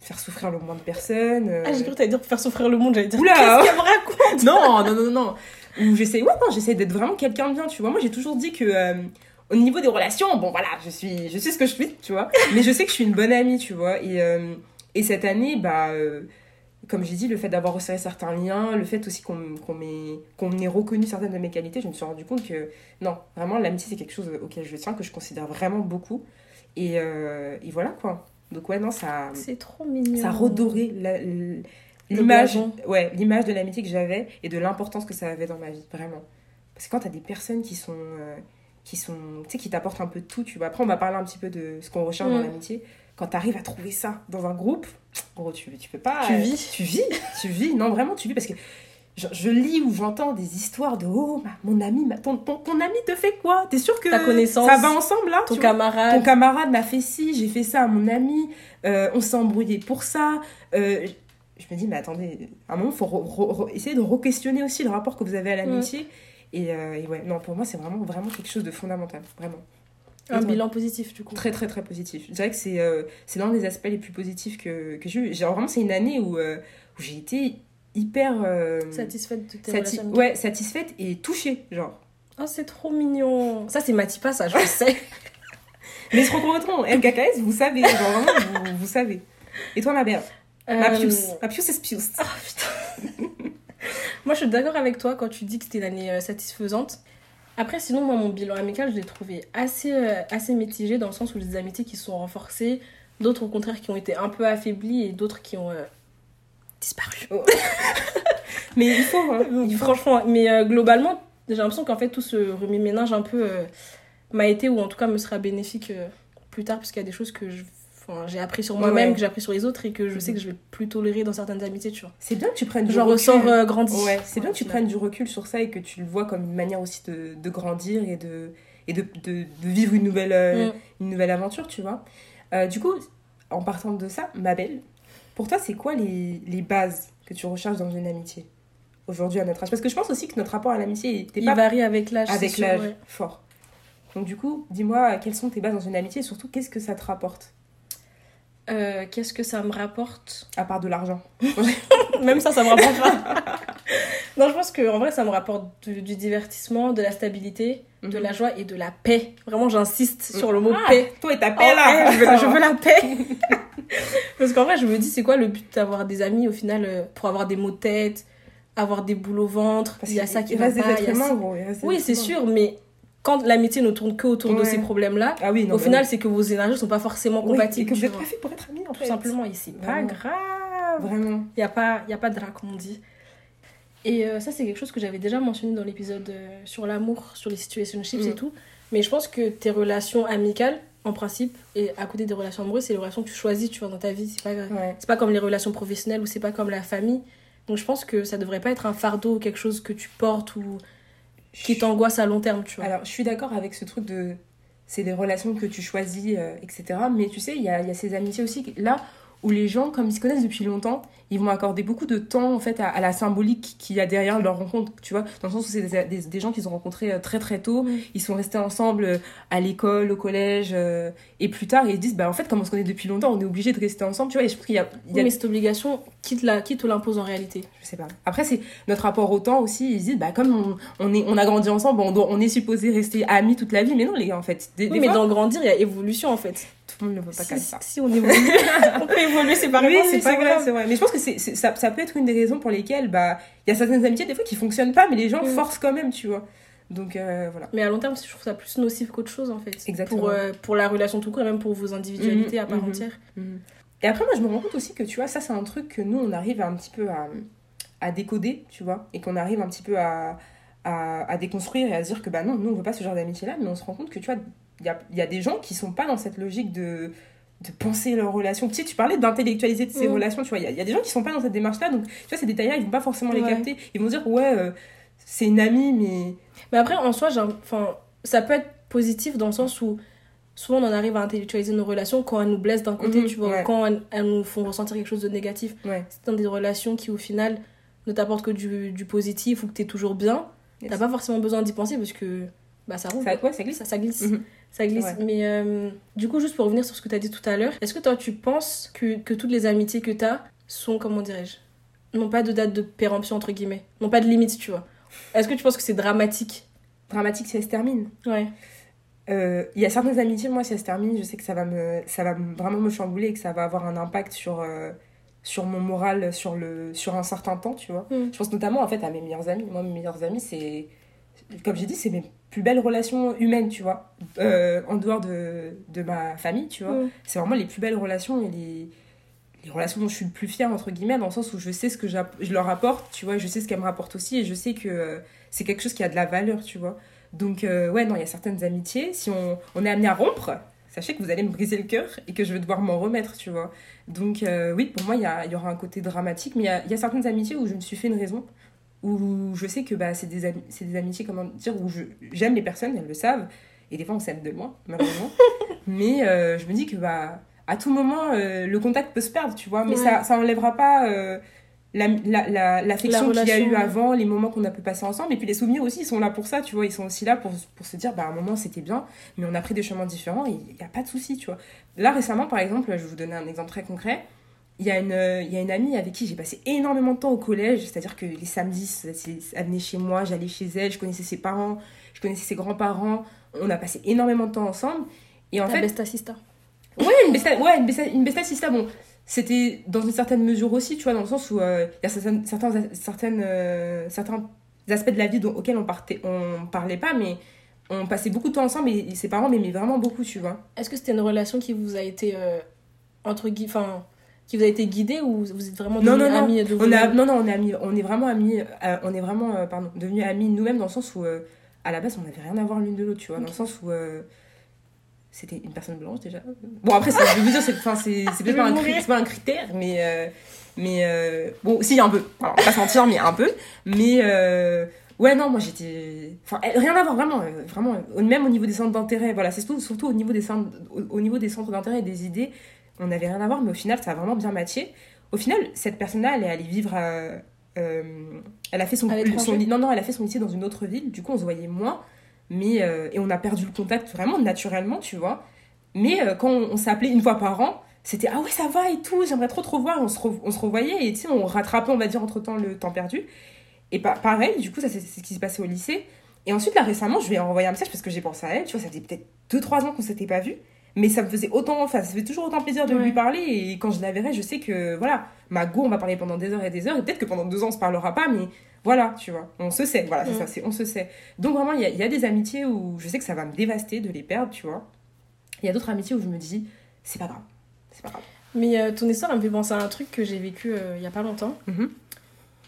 faire souffrir le moins de personnes. euh. Ah, j'ai cru que t'allais dire pour faire souffrir le monde, j'allais dire. Oula Qu'est-ce qu'elle me raconte? Non, non, non, non. Ou j'essaie, ouais, non, j'essaie d'être vraiment quelqu'un de bien, tu vois. Moi, j'ai toujours dit que au niveau des relations, bon, voilà, je suis, je sais ce que je suis, tu vois. Mais je sais que je suis une bonne amie, tu vois. Et, et cette année, bah, comme j'ai dit, le fait d'avoir resserré certains liens, le fait aussi qu'on qu'on m'ait reconnu certaines de mes qualités, je me suis rendu compte que non, vraiment, l'amitié, c'est quelque chose auquel je tiens, que je considère vraiment beaucoup. Et, euh, et voilà, quoi. Donc, ouais, non, ça C'est trop mignon. ça a redoré l'image ouais l'image de l'amitié que j'avais et de l'importance que ça avait dans ma vie vraiment parce que quand t'as des personnes qui sont euh, qui sont tu sais qui t'apportent un peu tout tu vois après on va parler un petit peu de ce qu'on recherche dans Mm. l'amitié quand t'arrives à trouver ça dans un groupe gros tu tu peux pas Tu vis. tu vis tu vis non vraiment tu vis parce que je, je lis ou j'entends des histoires de oh ma- mon ami ma- ton, ton, ton ami te fait quoi? T'es sûr que Ta connaissance, ça va ensemble là Ton camarade. ton camarade m'a fait ci, j'ai fait ça à mon ami, euh, on s'est embrouillé pour ça. Euh, je me dis, mais attendez, à un moment, il faut re- re- re- essayer de re-questionner aussi le rapport que vous avez à l'amitié. Et, euh, et ouais, non, pour moi, c'est vraiment, vraiment quelque chose de fondamental, vraiment. Un bilan positif, du coup. Très, très, très positif. Je dirais que c'est euh, c'est l'un des aspects les plus positifs que, que j'ai eu. Genre, vraiment, c'est une année où, euh, où j'ai été hyper. euh, Satisfaite de tes sati- relations ouais, satisfaite et touchée, genre. Oh, c'est trop mignon. Ça, c'est Matipa, ça, je le sais. [laughs] Mais se reconnaîtront. MKKS, vous savez, genre, vraiment, vous, vous savez. Et toi, ma belle Ma pius. Ma pius est pius. Ah, putain. [laughs] moi, je suis d'accord avec toi quand tu dis que c'était une année satisfaisante. Après, sinon, moi, mon bilan amical, je l'ai trouvé assez, euh, assez mitigé dans le sens où des amitiés qui sont renforcées, d'autres au contraire qui ont été un peu affaiblies et d'autres qui ont euh, disparu. [laughs] Mais il faut, hein. Franchement, mais euh, globalement, j'ai l'impression qu'en fait, tout ce remue-ménage un peu m'a été, ou en tout cas me sera bénéfique plus tard, parce qu'il y a des choses que je- enfin, j'ai appris sur moi-même, Ouais. que j'ai appris sur les autres et que je sais que je vais plus tolérer dans certaines amitiés, tu vois. C'est bien que tu prennes du J'en recul. euh, grandi. Ouais, c'est bien que tu prennes du recul sur ça et que tu le vois comme une manière aussi de, de grandir et de, et de, de, de vivre une nouvelle, euh, Mm. une nouvelle aventure, tu vois. Euh, du coup, en partant de ça, ma belle, pour toi, c'est quoi les, les bases que tu recherches dans une amitié aujourd'hui à notre âge? Parce que je pense aussi que notre rapport à l'amitié Il pas varie avec l'âge. avec l'âge ouais. fort. Donc du coup, dis-moi quelles sont tes bases dans une amitié et surtout qu'est-ce que ça te rapporte? Euh, Qu'est-ce que ça me rapporte à part de l'argent. [laughs] Même ça, ça me rapporte pas. [laughs] non, je pense que en vrai, ça me rapporte du, du divertissement, de la stabilité, de Mhm. la joie et de la paix. Vraiment, j'insiste sur le mot Ah, paix. Toi et ta Oh, paix là. eh, je, veux, je veux la paix. [laughs] Parce qu'en vrai, je me dis, c'est quoi le but d'avoir des amis au final euh, pour avoir des maux de tête, avoir des boules au ventre? Il y a ça qui va pas. il y a humains, Oui, c'est humains. sûr, mais quand l'amitié ne tourne que autour de ces problèmes-là, Ah oui, au final, oui. c'est que vos énergies sont pas forcément Oui, et compatibles. que vous tu êtes vois. pas fait pour être amis en Tout fait. simplement, et c'est pas grave. Vraiment. Il n'y a, pas- y a pas de drap, comme on dit. Et euh, ça, c'est quelque chose que j'avais déjà mentionné dans l'épisode euh, sur l'amour, sur les situationships Mm. et tout. Mais je pense que tes relations amicales, en principe, et à côté des relations amoureuses, c'est les relations que tu choisis, tu vois, dans ta vie. C'est pas, Ouais. c'est pas comme les relations professionnelles ou c'est pas comme la famille. Donc je pense que ça devrait pas être un fardeau ou quelque chose que tu portes ou qui t'angoisse à long terme, tu vois. Alors, je suis d'accord avec ce truc de. C'est des relations que tu choisis, euh, etc. Mais tu sais, il y a, il y a ces amitiés aussi. Là où les gens, comme ils se connaissent depuis longtemps, ils vont accorder beaucoup de temps en fait à, à la symbolique qu'il y a derrière leur rencontre, tu vois. Dans le sens où c'est des, des, des gens qu'ils ont rencontrés euh, très très tôt. Ils sont restés ensemble euh, à l'école, au collège. euh, et plus tard, ils se disent, bah en fait, comme on se connaît depuis longtemps, on est obligé de rester ensemble, tu vois. Et je pense qu'il y a. il y a- Oui, mais cette obligation, qui te, la, qui te l'impose en réalité Je sais pas. Après, c'est notre rapport au temps aussi. Ils disent, bah, comme on, on, est, on a grandi ensemble, on, doit- on est supposé rester amis toute la vie. Mais non, les gars, en fait. Des, Oui, mais fois, dans grandir, il y a évolution en fait. Le monde ne veut pas Si, comme ça. si on évolue, [laughs] on peut évoluer séparément, Oui, c'est pas grave. vrai. Mais je pense que c'est, ça, ça peut être une des raisons pour lesquelles bah il y a certaines amitiés des fois qui fonctionnent pas, mais les gens Mm. forcent quand même, tu vois. Donc euh, voilà. Mais à long terme, je trouve ça plus nocif qu'autre chose en fait. Exactement. Pour, euh, pour la relation tout court et même pour vos individualités Mhm, à part mhm. entière. Et après, moi, je me rends compte aussi que, tu vois, ça, c'est un truc que nous, on arrive un petit peu à, à décoder, tu vois, et qu'on arrive un petit peu à, à, à déconstruire et à se dire que, bah non, nous, on veut pas ce genre d'amitié-là, mais on se rend compte que, tu vois, y a, il y a des gens qui sont pas dans cette logique de de penser leurs relations. Tu sais, tu parlais d'intellectualiser de ces Mhm. relations, tu vois, il y, a- il y a des gens qui sont pas dans cette démarche-là, donc, tu vois, ces détails-là, ils vont pas forcément les Ouais. capter. Ils vont dire, ouais, euh, c'est une amie, mais... Mais après, en soi, enfin, ça peut être positif dans le sens où souvent on en arrive à intellectualiser nos relations quand elles nous blessent d'un côté, Mhm, tu vois, ouais. quand elles, elles nous font ressentir quelque chose de négatif. Ouais. C'est dans des relations qui, au final, ne t'apportent que du, du positif ou que t'es toujours bien. Yes. T'as pas forcément besoin d'y penser parce que bah, ça roule. Ça, ça glisse. Ça, ça glisse. Mhm. Ça glisse. Ouais. Mais euh, du coup, juste pour revenir sur ce que tu as dit tout à l'heure, est-ce que toi, tu penses que, que toutes les amitiés que tu as sont, comment dirais-je, n'ont pas de date de péremption, entre guillemets, n'ont pas de limite, tu vois? Est-ce que tu penses que c'est dramatique? Dramatique si elle se termine. Ouais. Euh, Il y a certaines amitiés, moi, si elles se terminent, je sais que ça va, me, ça va me- vraiment me chambouler et que ça va avoir un impact sur, euh, sur mon moral sur, le, sur un certain temps, tu vois? Mm. Je pense notamment, en fait, à mes meilleurs amis. Moi, mes meilleurs amis, c'est... Comme j'ai dit, c'est mes plus belles relations humaines, tu vois. Euh, en dehors de, de ma famille, tu vois. Mm. C'est vraiment les plus belles relations et les, les relations dont je suis le plus fière, entre guillemets, dans le sens où je sais ce que je leur apporte, tu vois, et je sais ce qu'elles me rapportent aussi, et je sais que euh, c'est quelque chose qui a de la valeur, tu vois. Donc, euh, ouais, non, il y a certaines amitiés, si on, on est amené à rompre, sachez que vous allez me briser le cœur et que je vais devoir m'en remettre, tu vois. Donc, oui, pour moi, il y, y aura un côté dramatique, mais il y y a certaines amitiés où je me suis fait une raison, où je sais que bah, c'est des, des amitiés, comment dire, où j'aime les personnes, elles le savent, et des fois on s'aime de loin, malheureusement. [laughs] mais euh, je me dis que bah, à tout moment, euh, le contact peut se perdre, tu vois, mais Ouais. ça, ça enlèvera pas euh, la- la- la- l'affection La qu'il y a eu avant, les moments qu'on a pu passer ensemble, et puis les souvenirs aussi, ils sont là pour ça, tu vois, ils sont aussi là pour, pour se dire, bah, à un moment c'était bien, mais on a pris des chemins différents, et il n'y a pas de souci, tu vois. Là, récemment, par exemple, je vais vous donner un exemple très concret. Il y, a une, euh, il y a une amie avec qui j'ai passé énormément de temps au collège, c'est-à-dire que les samedis, elle venait chez moi, j'allais chez elle, je connaissais ses parents, je connaissais ses grands-parents, on a passé énormément de temps ensemble. Et en Ta fait, besta sister. Ouais, une besta, ouais, une besta, une besta sista, bon, c'était dans une certaine mesure aussi, tu vois, dans le sens où euh, il y a certaines, certains, certaines, euh, certains aspects de la vie dont- auxquels on, partait, on parlait pas, mais on passait beaucoup de temps ensemble et, et ses parents m'aimaient vraiment beaucoup, tu vois. Est-ce que c'était une relation qui vous a été, euh, entre guillemets, enfin, qui vous a été guidée ou vous êtes vraiment Non, non, non. amis de On a, non, non, on est amis, on est vraiment amis, euh, on est vraiment, euh, pardon, devenus amis nous-mêmes dans le sens où, euh, à la base, on n'avait rien à voir l'une de l'autre, tu vois, dans le sens où euh, c'était une personne blanche déjà. Bon, après, je veux dire, c'est peut-être pas, un pas critère, mais, mais bon, si, un peu. Alors, pas se mentir, mais un peu. Mais ouais, non, moi j'étais. Enfin, eh, rien à voir, vraiment. vraiment même au niveau des centres d'intérêt, voilà, c'est surtout, surtout au niveau des centres, au, au niveau des centres d'intérêt et des idées, on n'avait rien à voir, mais au final, ça a vraiment bien matché. Au final, cette personne-là, elle est allée vivre à. euh, elle a fait son, son non non elle a fait son lycée dans une autre ville. Du coup on se voyait moins mais euh, et on a perdu le contact vraiment naturellement tu vois. Mais euh, quand on, on s'appelait une fois par an c'était ah ouais ça va et tout j'aimerais trop te revoir on se, re- on se revoyait et tu sais on rattrapait on va dire entre temps le temps perdu. Et pa- pareil du coup ça c'est c'est ce qui s'est passé au lycée. Et ensuite là récemment je lui ai envoyé un message parce que j'ai pensé à elle tu vois ça faisait peut-être 2-3 ans qu'on s'était pas vu mais ça me faisait autant enfin ça fait toujours autant plaisir de Ouais. lui parler et quand je la verrai je sais que voilà ma go on va parler pendant des heures et des heures et peut-être que pendant deux ans on se parlera pas mais voilà tu vois on se sait voilà c'est Mm. ça c'est on se sait donc vraiment il y a, il y a des amitiés où je sais que ça va me dévaster de les perdre tu vois il y a d'autres amitiés où je me dis c'est pas grave c'est pas grave Mais euh, ton histoire, elle me fait penser à un truc que j'ai vécu euh, il y a pas longtemps. Mhm.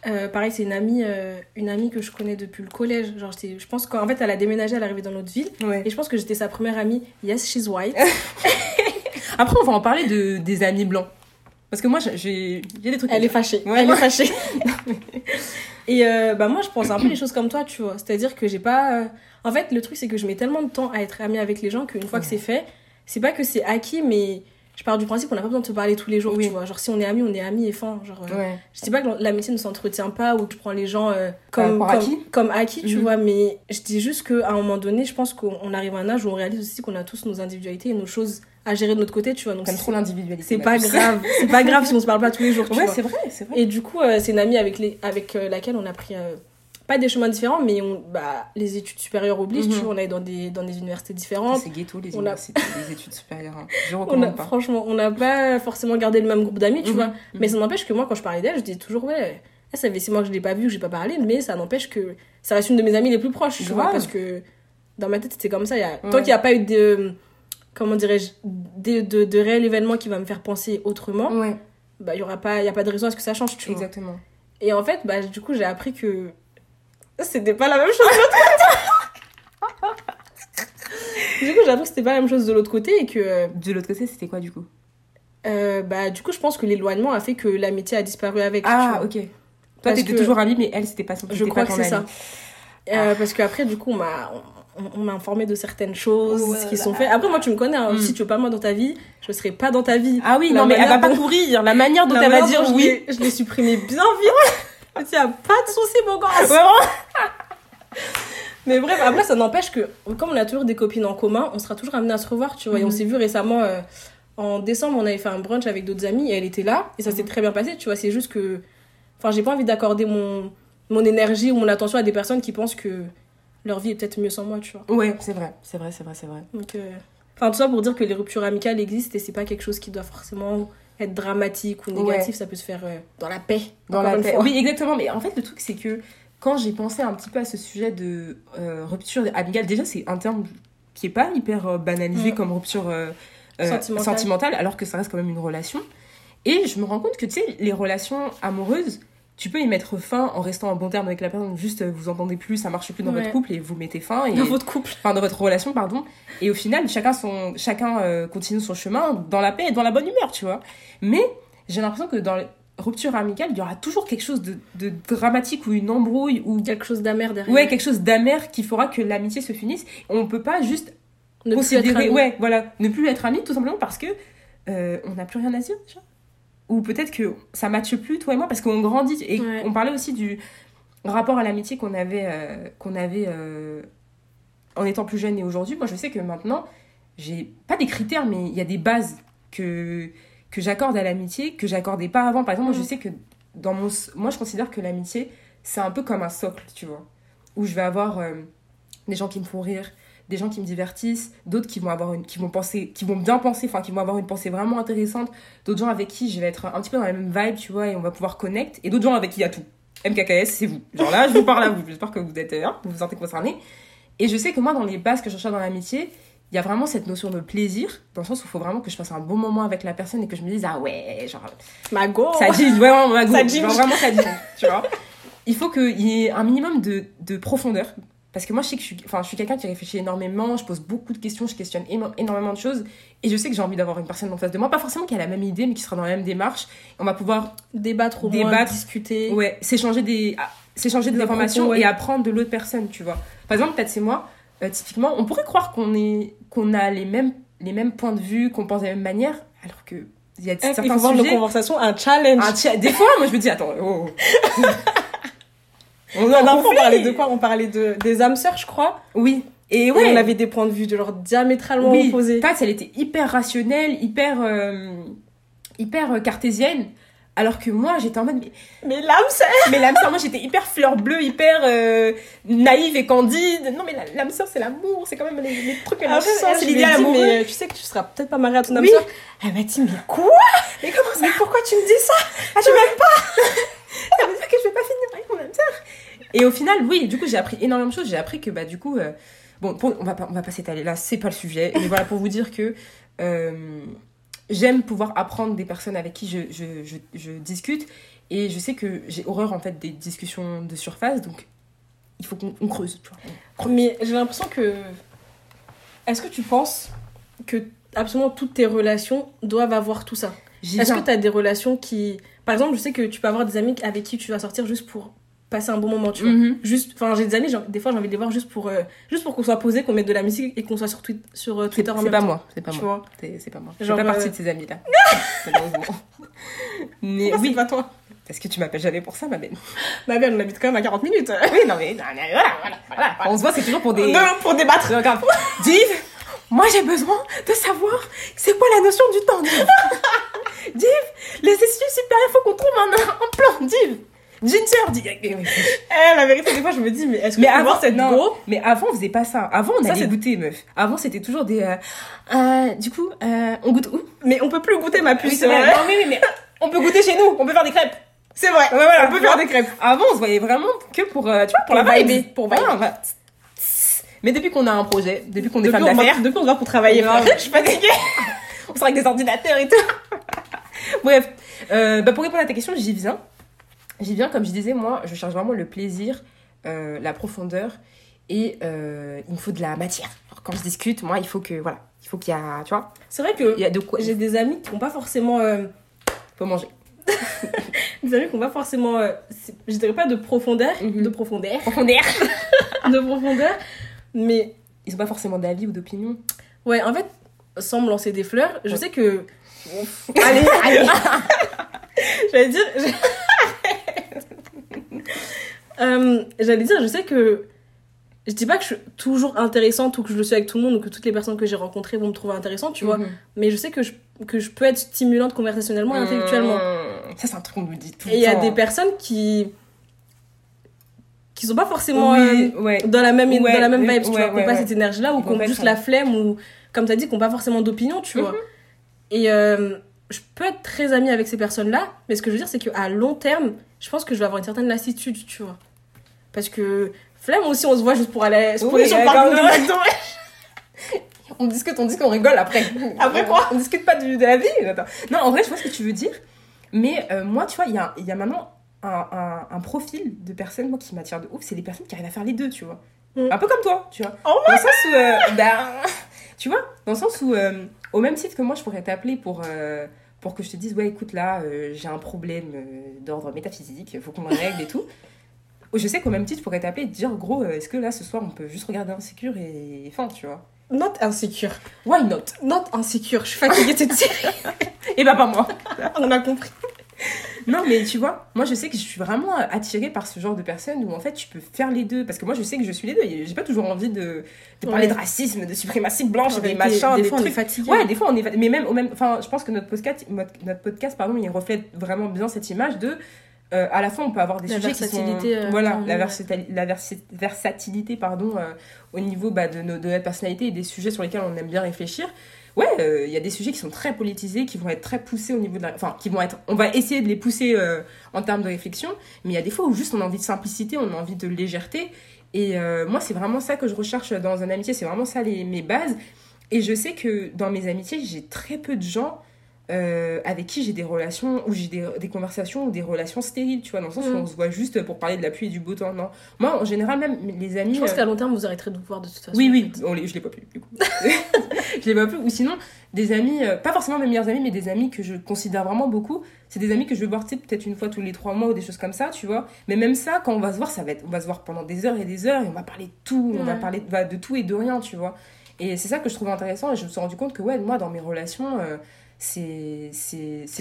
Euh, pareil, c'est une amie, euh, une amie que je connais depuis le collège. Genre, je pense qu'en fait, elle a déménagé, elle est arrivée dans notre ville. ouais Et je pense que j'étais sa première amie. Yes, she's white. [laughs] après on va en parler de des amis blancs parce que moi j'ai- j'ai il y a des trucs Elle est fâchée. Ouais, elle est fâchée. [laughs] Et euh, bah moi, je pense un peu les choses comme toi, tu vois. C'est-à-dire que j'ai pas. En fait, le truc, c'est que je mets tellement de temps à être amie avec les gens qu'une fois que c'est fait, c'est pas que c'est acquis, mais je pars du principe qu'on n'a pas besoin de se parler tous les jours, Oui. tu vois. Genre, si on est amis, on est amis et fin. Genre, euh, Ouais. je dis pas que l'amitié ne s'entretient pas ou que tu prends les gens euh, comme, acquis, tu Mhm. vois. Mais je dis juste qu'à un moment donné, je pense qu'on on arrive à un âge où on réalise aussi qu'on a tous nos individualités et nos choses à gérer de notre côté, tu vois. Donc, trop l'individualité. c'est pas grave. [laughs] C'est pas grave si on se parle pas tous les jours, tu Ouais, vois. c'est vrai, c'est vrai. Et du coup, euh, c'est une amie avec, les, avec euh, laquelle on a pris pas des chemins différents, mais on, bah, les études supérieures obligent, Mhm. tu vois. On est dans des, dans des universités différentes. C'est ghetto, les On a- [laughs] les études supérieures. hein. Je On a, recommande pas. franchement, on n'a pas forcément gardé le même groupe d'amis, tu Mhm, vois. mhm. Mais ça n'empêche que moi, quand je parlais d'elle, je disais toujours, ouais, elle, ça fait six mois que je l'ai pas vue, que j'ai pas parlé, mais ça n'empêche que ça reste une de mes amies les plus proches, tu vois. Parce que dans ma tête, c'était comme ça. Il y a... Tant qu'il n'y a pas eu de. Comment dirais-je De, de, de réel événement qui va me faire penser autrement, Ouais, bah, il n'y a pas de raison à ce que ça change, tu vois. exactement. Et en fait, bah, du coup, j'ai appris que c'était pas la même chose de l'autre côté. du coup, j'ai appris que c'était pas la même chose de l'autre côté et que, De l'autre côté, c'était quoi du coup? euh, bah, du coup, je pense que l'éloignement a fait que l'amitié a disparu avec. tu Ah, vois. ok. Toi, t'étais que- toujours amie, mais elle, c'était pas son Je crois pas que c'est ça. Euh, parce qu'après, du coup, on m'a on, m'a informé de certaines choses Ouais, qui sont faites. Après, moi, tu me connais. hein. Mm. Si tu veux pas moi dans ta vie, je serai pas dans ta vie. Ah oui, La non, mais elle va pas dont- courir. La manière dont La elle va dire dont oui. Je l'ai- je l'ai supprimé bien vite. Il y a pas de souci, mon gosse. Vraiment [laughs] Mais bref, après, ça n'empêche que, comme on a toujours des copines en commun, on sera toujours amené à se revoir, tu vois. Et on Mhm. s'est vu récemment, euh, en décembre, on avait fait un brunch avec d'autres amis et elle était là. Et ça s'est Mhm. très bien passé, tu vois. C'est juste que. Enfin, j'ai pas envie d'accorder mon, mon énergie ou mon attention à des personnes qui pensent que leur vie est peut-être mieux sans moi, tu vois. Ouais, c'est vrai, c'est vrai, c'est vrai, c'est vrai. Donc, euh, enfin, tout ça pour dire que les ruptures amicales existent et c'est pas quelque chose qui doit forcément être dramatique ou négatif. Ouais. Ça peut se faire euh, dans la paix. Dans la paix. Oui, exactement. Mais en fait, le truc, c'est que quand j'ai pensé un petit peu à ce sujet de euh, rupture amicale, déjà, c'est un terme qui est pas hyper euh, banalisé Mm. comme rupture Sentimentale. sentimentale, alors que ça reste quand même une relation. Et je me rends compte que, tu sais, les relations amoureuses, tu peux y mettre fin en restant en bon terme avec la personne. Juste, euh, vous entendez plus, ça marche plus dans Ouais. votre couple et vous mettez fin. Et... Dans votre couple. enfin dans votre relation pardon et au final chacun son chacun euh, continue son chemin dans la paix et dans la bonne humeur tu vois mais j'ai l'impression que dans les ruptures amicales il y aura toujours quelque chose de, de dramatique ou une embrouille ou Quelque chose d'amer derrière. ouais quelque chose d'amer qui fera que l'amitié se finisse on peut pas juste Ne plus être considérer ouais voilà ne plus être amis tout simplement parce que euh, on n'a plus rien à dire déjà ou peut-être que ça matche plus toi et moi parce qu'on grandit et Ouais. on parlait aussi du rapport à l'amitié qu'on avait euh, qu'on avait euh, en étant plus jeune et aujourd'hui moi je sais que maintenant j'ai pas des critères mais il y a des bases que que j'accorde à l'amitié que j'accordais pas avant par exemple moi Mm. je sais que dans mon moi je considère que l'amitié c'est un peu comme un socle tu vois où je vais avoir euh, des gens qui me font rire des gens qui me divertissent, d'autres qui vont avoir une, qui vont penser, qui vont bien penser, enfin qui vont avoir une pensée vraiment intéressante, d'autres gens avec qui je vais être un petit peu dans la même vibe, tu vois, et on va pouvoir connect, et d'autres gens avec qui il y a tout. MKKS, c'est vous. Genre là, je vous parle à vous. J'espère que vous êtes, hein, vous vous sentez concernés. Et je sais que moi, dans les bases que je recherche dans l'amitié, il y a vraiment cette notion de plaisir, dans le sens où il faut vraiment que je passe un bon moment avec la personne et que je me dise, ah ouais, genre, Ma go. ça dit, vraiment, ma go, Ça dit. genre, vraiment, ça dit, tu vois. Il faut qu'il y ait un minimum de, de profondeur. Parce que moi, je sais que je suis, enfin, je suis quelqu'un qui réfléchit énormément, je pose beaucoup de questions, je questionne éno- énormément de choses. Et je sais que j'ai envie d'avoir une personne en face de moi, pas forcément qui a la même idée, mais qui sera dans la même démarche. On va pouvoir Débattre au moins, Débattre. discuter. ouais, s'échanger des, ah, s'échanger des, Des informations propos, ouais. et apprendre de l'autre personne, tu vois. Par exemple, peut-être c'est moi, euh, typiquement, on pourrait croire qu'on est, qu'on a les mêmes, les mêmes points de vue, qu'on pense de la même manière, alors que il y a Eh, il certains faut voir nos conversations un challenge. Un des fois, moi, je me dis, attends, oh. [laughs] on a on parlait de quoi On parlait de, des âmes sœurs, je crois. Oui. Et Et ouais. on avait des points de vue de genre diamétralement oui. opposés. Pat, elle était hyper rationnelle, hyper, euh, hyper euh, cartésienne. Alors que moi, j'étais en mode, mais, Mais l'âme sœur mais l'âme sœur, moi, j'étais hyper fleur bleue, hyper euh, naïve et candide. Non, mais l'âme sœur, c'est l'amour, c'est quand même les, les trucs que l'âme Après, sœur, elle, c'est l'idéal amoureux. mais tu sais que tu seras peut-être pas mariée à ton âme Oui. sœur. Elle m'a dit, mais quoi Mais comment ça Mais pourquoi tu me dis ça? Ah, tu m'aimes pas Ça veut dire que je vais pas finir avec mon âme sœur. Et au final, oui, du coup, j'ai appris énormément de choses. J'ai appris que, bah, du coup, euh, bon, pour- on va pas, on va pas s'étaler là, c'est pas le sujet. Mais voilà, pour vous dire que euh, j'aime pouvoir apprendre des personnes avec qui je, je, je, je discute. Et je sais que j'ai horreur, en fait, des discussions de surface. Donc, il faut qu'on on creuse, tu vois. Mais j'ai l'impression que. Est-ce que tu penses que absolument toutes tes relations doivent avoir tout ça? Est-ce que tu as des relations qui. Par exemple, je sais que tu peux avoir des amis avec qui tu vas sortir juste pour passer un bon moment, tu vois. Mhm. Juste, enfin, j'ai des amis, des fois j'ai envie de les voir juste pour, euh, juste pour qu'on soit posé, qu'on mette de la musique et qu'on soit sur, Twi- sur euh, C'est Twitter en c'est même pas temps. moi, c'est pas Tu moi. vois. C'est c'est pas moi. Je fais pas euh, partie de ces amis-là. [laughs] Malheureusement. Mais Pourquoi oui, c'est pas toi. parce que tu m'appelles jamais pour ça, ma belle. Ma belle, on habite quand même à 40 minutes. Oui, non, mais non, mais voilà, voilà, voilà. On se voit, c'est toujours pour des. Non, pour débattre. Regarde, Div, moi j'ai besoin de savoir c'est quoi la notion du temps, Div? [laughs] Div, les études supérieures, faut qu'on trouve un, un plan, Div. Ginger, Div. [laughs] Eh, la vérité, des fois, je me dis, mais est-ce que avant, cette non, go mais avant, on faisait pas ça. Avant, on Ça, allait goûter, meuf. Avant, c'était toujours des. euh, euh, du coup, euh, on goûte où? Mais on peut plus goûter ma puce. Non, mais, mais, mais on peut goûter chez nous. On peut faire des crêpes. C'est vrai. Ouais, voilà, on peut faire des crêpes. Avant, on se voyait vraiment que pour, tu vois, pour, Pour la vibe. pour. Voilà, on va- Mais depuis qu'on a un projet, depuis qu'on est Depuis, femme d'affaires, depuis, on va pour travailler. Frère. [laughs] Je suis fatiguée. [laughs] on sera avec des ordinateurs et tout. Bref, euh, bah pour répondre à ta question, j'y viens. J'y viens, comme je disais, moi, je cherche vraiment le plaisir, euh, la profondeur et euh, il me faut de la matière. Alors, quand je discute, moi, il faut que, voilà, il faut qu'il y a, tu vois, C'est vrai que il y a de quoi. j'ai des amis qui n'ont pas forcément. euh, faut manger. [laughs] des amis qui n'ont pas forcément. euh, je dirais pas de profondeur. Mhm. De profondeur. Profondeur. [laughs] de profondeur. Mais Ils ont pas forcément d'avis ou d'opinion. ouais, en fait, sans me lancer des fleurs, je Ouais. sais que. allez, allez. [laughs] J'allais dire. Euh, J'allais dire, je sais que. Je dis pas que je suis toujours intéressante ou que je le suis avec tout le monde ou que toutes les personnes que j'ai rencontrées vont me trouver intéressante, tu vois. Mhm. Mais je sais que je, que je peux être stimulante conversationnellement et intellectuellement. Mmh. Ça, c'est un truc qu'on nous dit tout Et le il y a des personnes qui. qui sont pas forcément Oui, euh, ouais. dans la même, Ouais, dans la même ouais, vibe, tu vois. Qui ouais, ont pas cette énergie-là ou qui ont juste la flemme ou, comme tu as dit, qui ont pas forcément d'opinion, tu vois. Mhm. Et euh, je peux être très amie avec ces personnes-là, mais ce que je veux dire, c'est qu'à long terme, je pense que je vais avoir une certaine lassitude, tu vois. Parce que flemme aussi, on se voit juste pour aller se poser sur le d'accord, parking de ouais. McDo. [laughs] On discute, on dit qu'on rigole après. [laughs] Après quoi On discute pas du, de la vie. Attends. Non, en vrai, je vois ce que tu veux dire. Mais euh, moi, tu vois, il y a, y a maintenant un, un, un profil de personnes moi, qui m'attire de ouf. C'est les personnes qui arrivent à faire les deux, tu vois. Mm. Un peu comme toi, tu vois. Oh, dans le sens où. euh, bah, [laughs] tu vois, dans le sens où, euh, au même titre que moi, je pourrais t'appeler pour. euh, pour que je te dise, ouais, écoute, là, euh, j'ai un problème euh, d'ordre métaphysique, faut qu'on le règle et tout. Je sais qu'au même titre, je pourrais t'appeler et te dire, gros, euh, est-ce que là, ce soir, on peut juste regarder Insécure et fin, tu vois. Not insécure. Why not? Not insécure. Je suis fatiguée de cette série. Et bah, pas moi. On a compris. Non, mais tu vois, moi je sais que je suis vraiment attirée par ce genre de personnes où en fait tu peux faire les deux. Parce que moi je sais que je suis les deux. et J'ai pas toujours envie de, de parler Ouais. de racisme, de suprématie blanche, des réalité, machins, des des fois, on est trucs. fatigué. Ouais, des fois on est. Mais même, au même. Enfin, je pense que notre podcast, notre podcast pardon, il reflète vraiment bien cette image de. Euh, à la fois, on peut avoir des La sujets qui sont. euh, voilà, la, versatili- la versatilité, pardon, euh, au niveau bah, de, nos, de notre personnalité et des sujets sur lesquels on aime bien réfléchir. Ouais, euh, il y a des sujets qui sont très politisés, qui vont être très poussés au niveau de la... Enfin, qui vont être... On va essayer de les pousser en termes de réflexion, mais il y a des fois où juste on a envie de simplicité, on a envie de légèreté. Et moi, c'est vraiment ça que je recherche dans une amitié, c'est vraiment ça les, mes bases. Et je sais que dans mes amitiés, j'ai très peu de gens euh, avec qui j'ai des relations, ou j'ai des, des conversations ou des relations stériles, tu vois, dans le sens où Mm. on se voit juste pour parler de la pluie et du beau temps. Non. Moi, en général, même les amis... Je pense euh, qu'à long terme, vous arrêterez de vous voir de toute façon. oui, oui, on les, je les vois plus, du coup. [laughs] je les vois plus. Ou sinon, des amis, euh, pas forcément mes meilleurs amis, mais des amis que je considère vraiment beaucoup. C'est des amis que je vais voir, tu sais, peut-être une fois tous les trois mois ou des choses comme ça, tu vois. Mais même ça, quand on va se voir, ça va être, on va se voir pendant des heures et des heures et on va parler de tout, on va parler de, de tout et de rien, tu vois. Et c'est ça que je trouve intéressant et je me suis rendu compte que, ouais, moi, dans mes relations, euh, c'est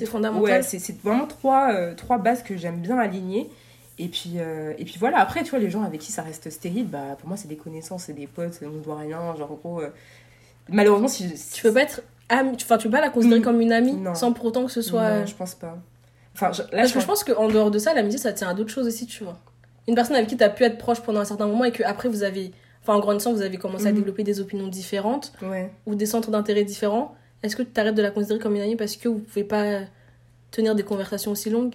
fondamental. ouais, c'est vraiment trois, euh, trois bases que j'aime bien aligner et puis euh, et puis voilà après tu vois les gens avec qui ça reste stérile bah pour moi c'est des connaissances c'est des potes on ne doit rien genre en gros euh, malheureusement si je- Tu peux pas être amie, tu- enfin, tu peux pas la considérer Mm. comme une amie Non. sans pour autant que ce soit. non, je pense pas enfin je- là Parce je que je pense qu'en dehors de ça, l'amitié, ça tient à d'autres choses aussi, tu vois. Une personne avec qui tu as pu être proche pendant un certain moment et que après vous avez, enfin en grandissant, vous avez commencé à Mhm. développer des opinions différentes ouais. ou des centres d'intérêt différents. Est-ce que tu t'arrêtes de la considérer comme une amie parce que vous pouvez pas tenir des conversations aussi longues?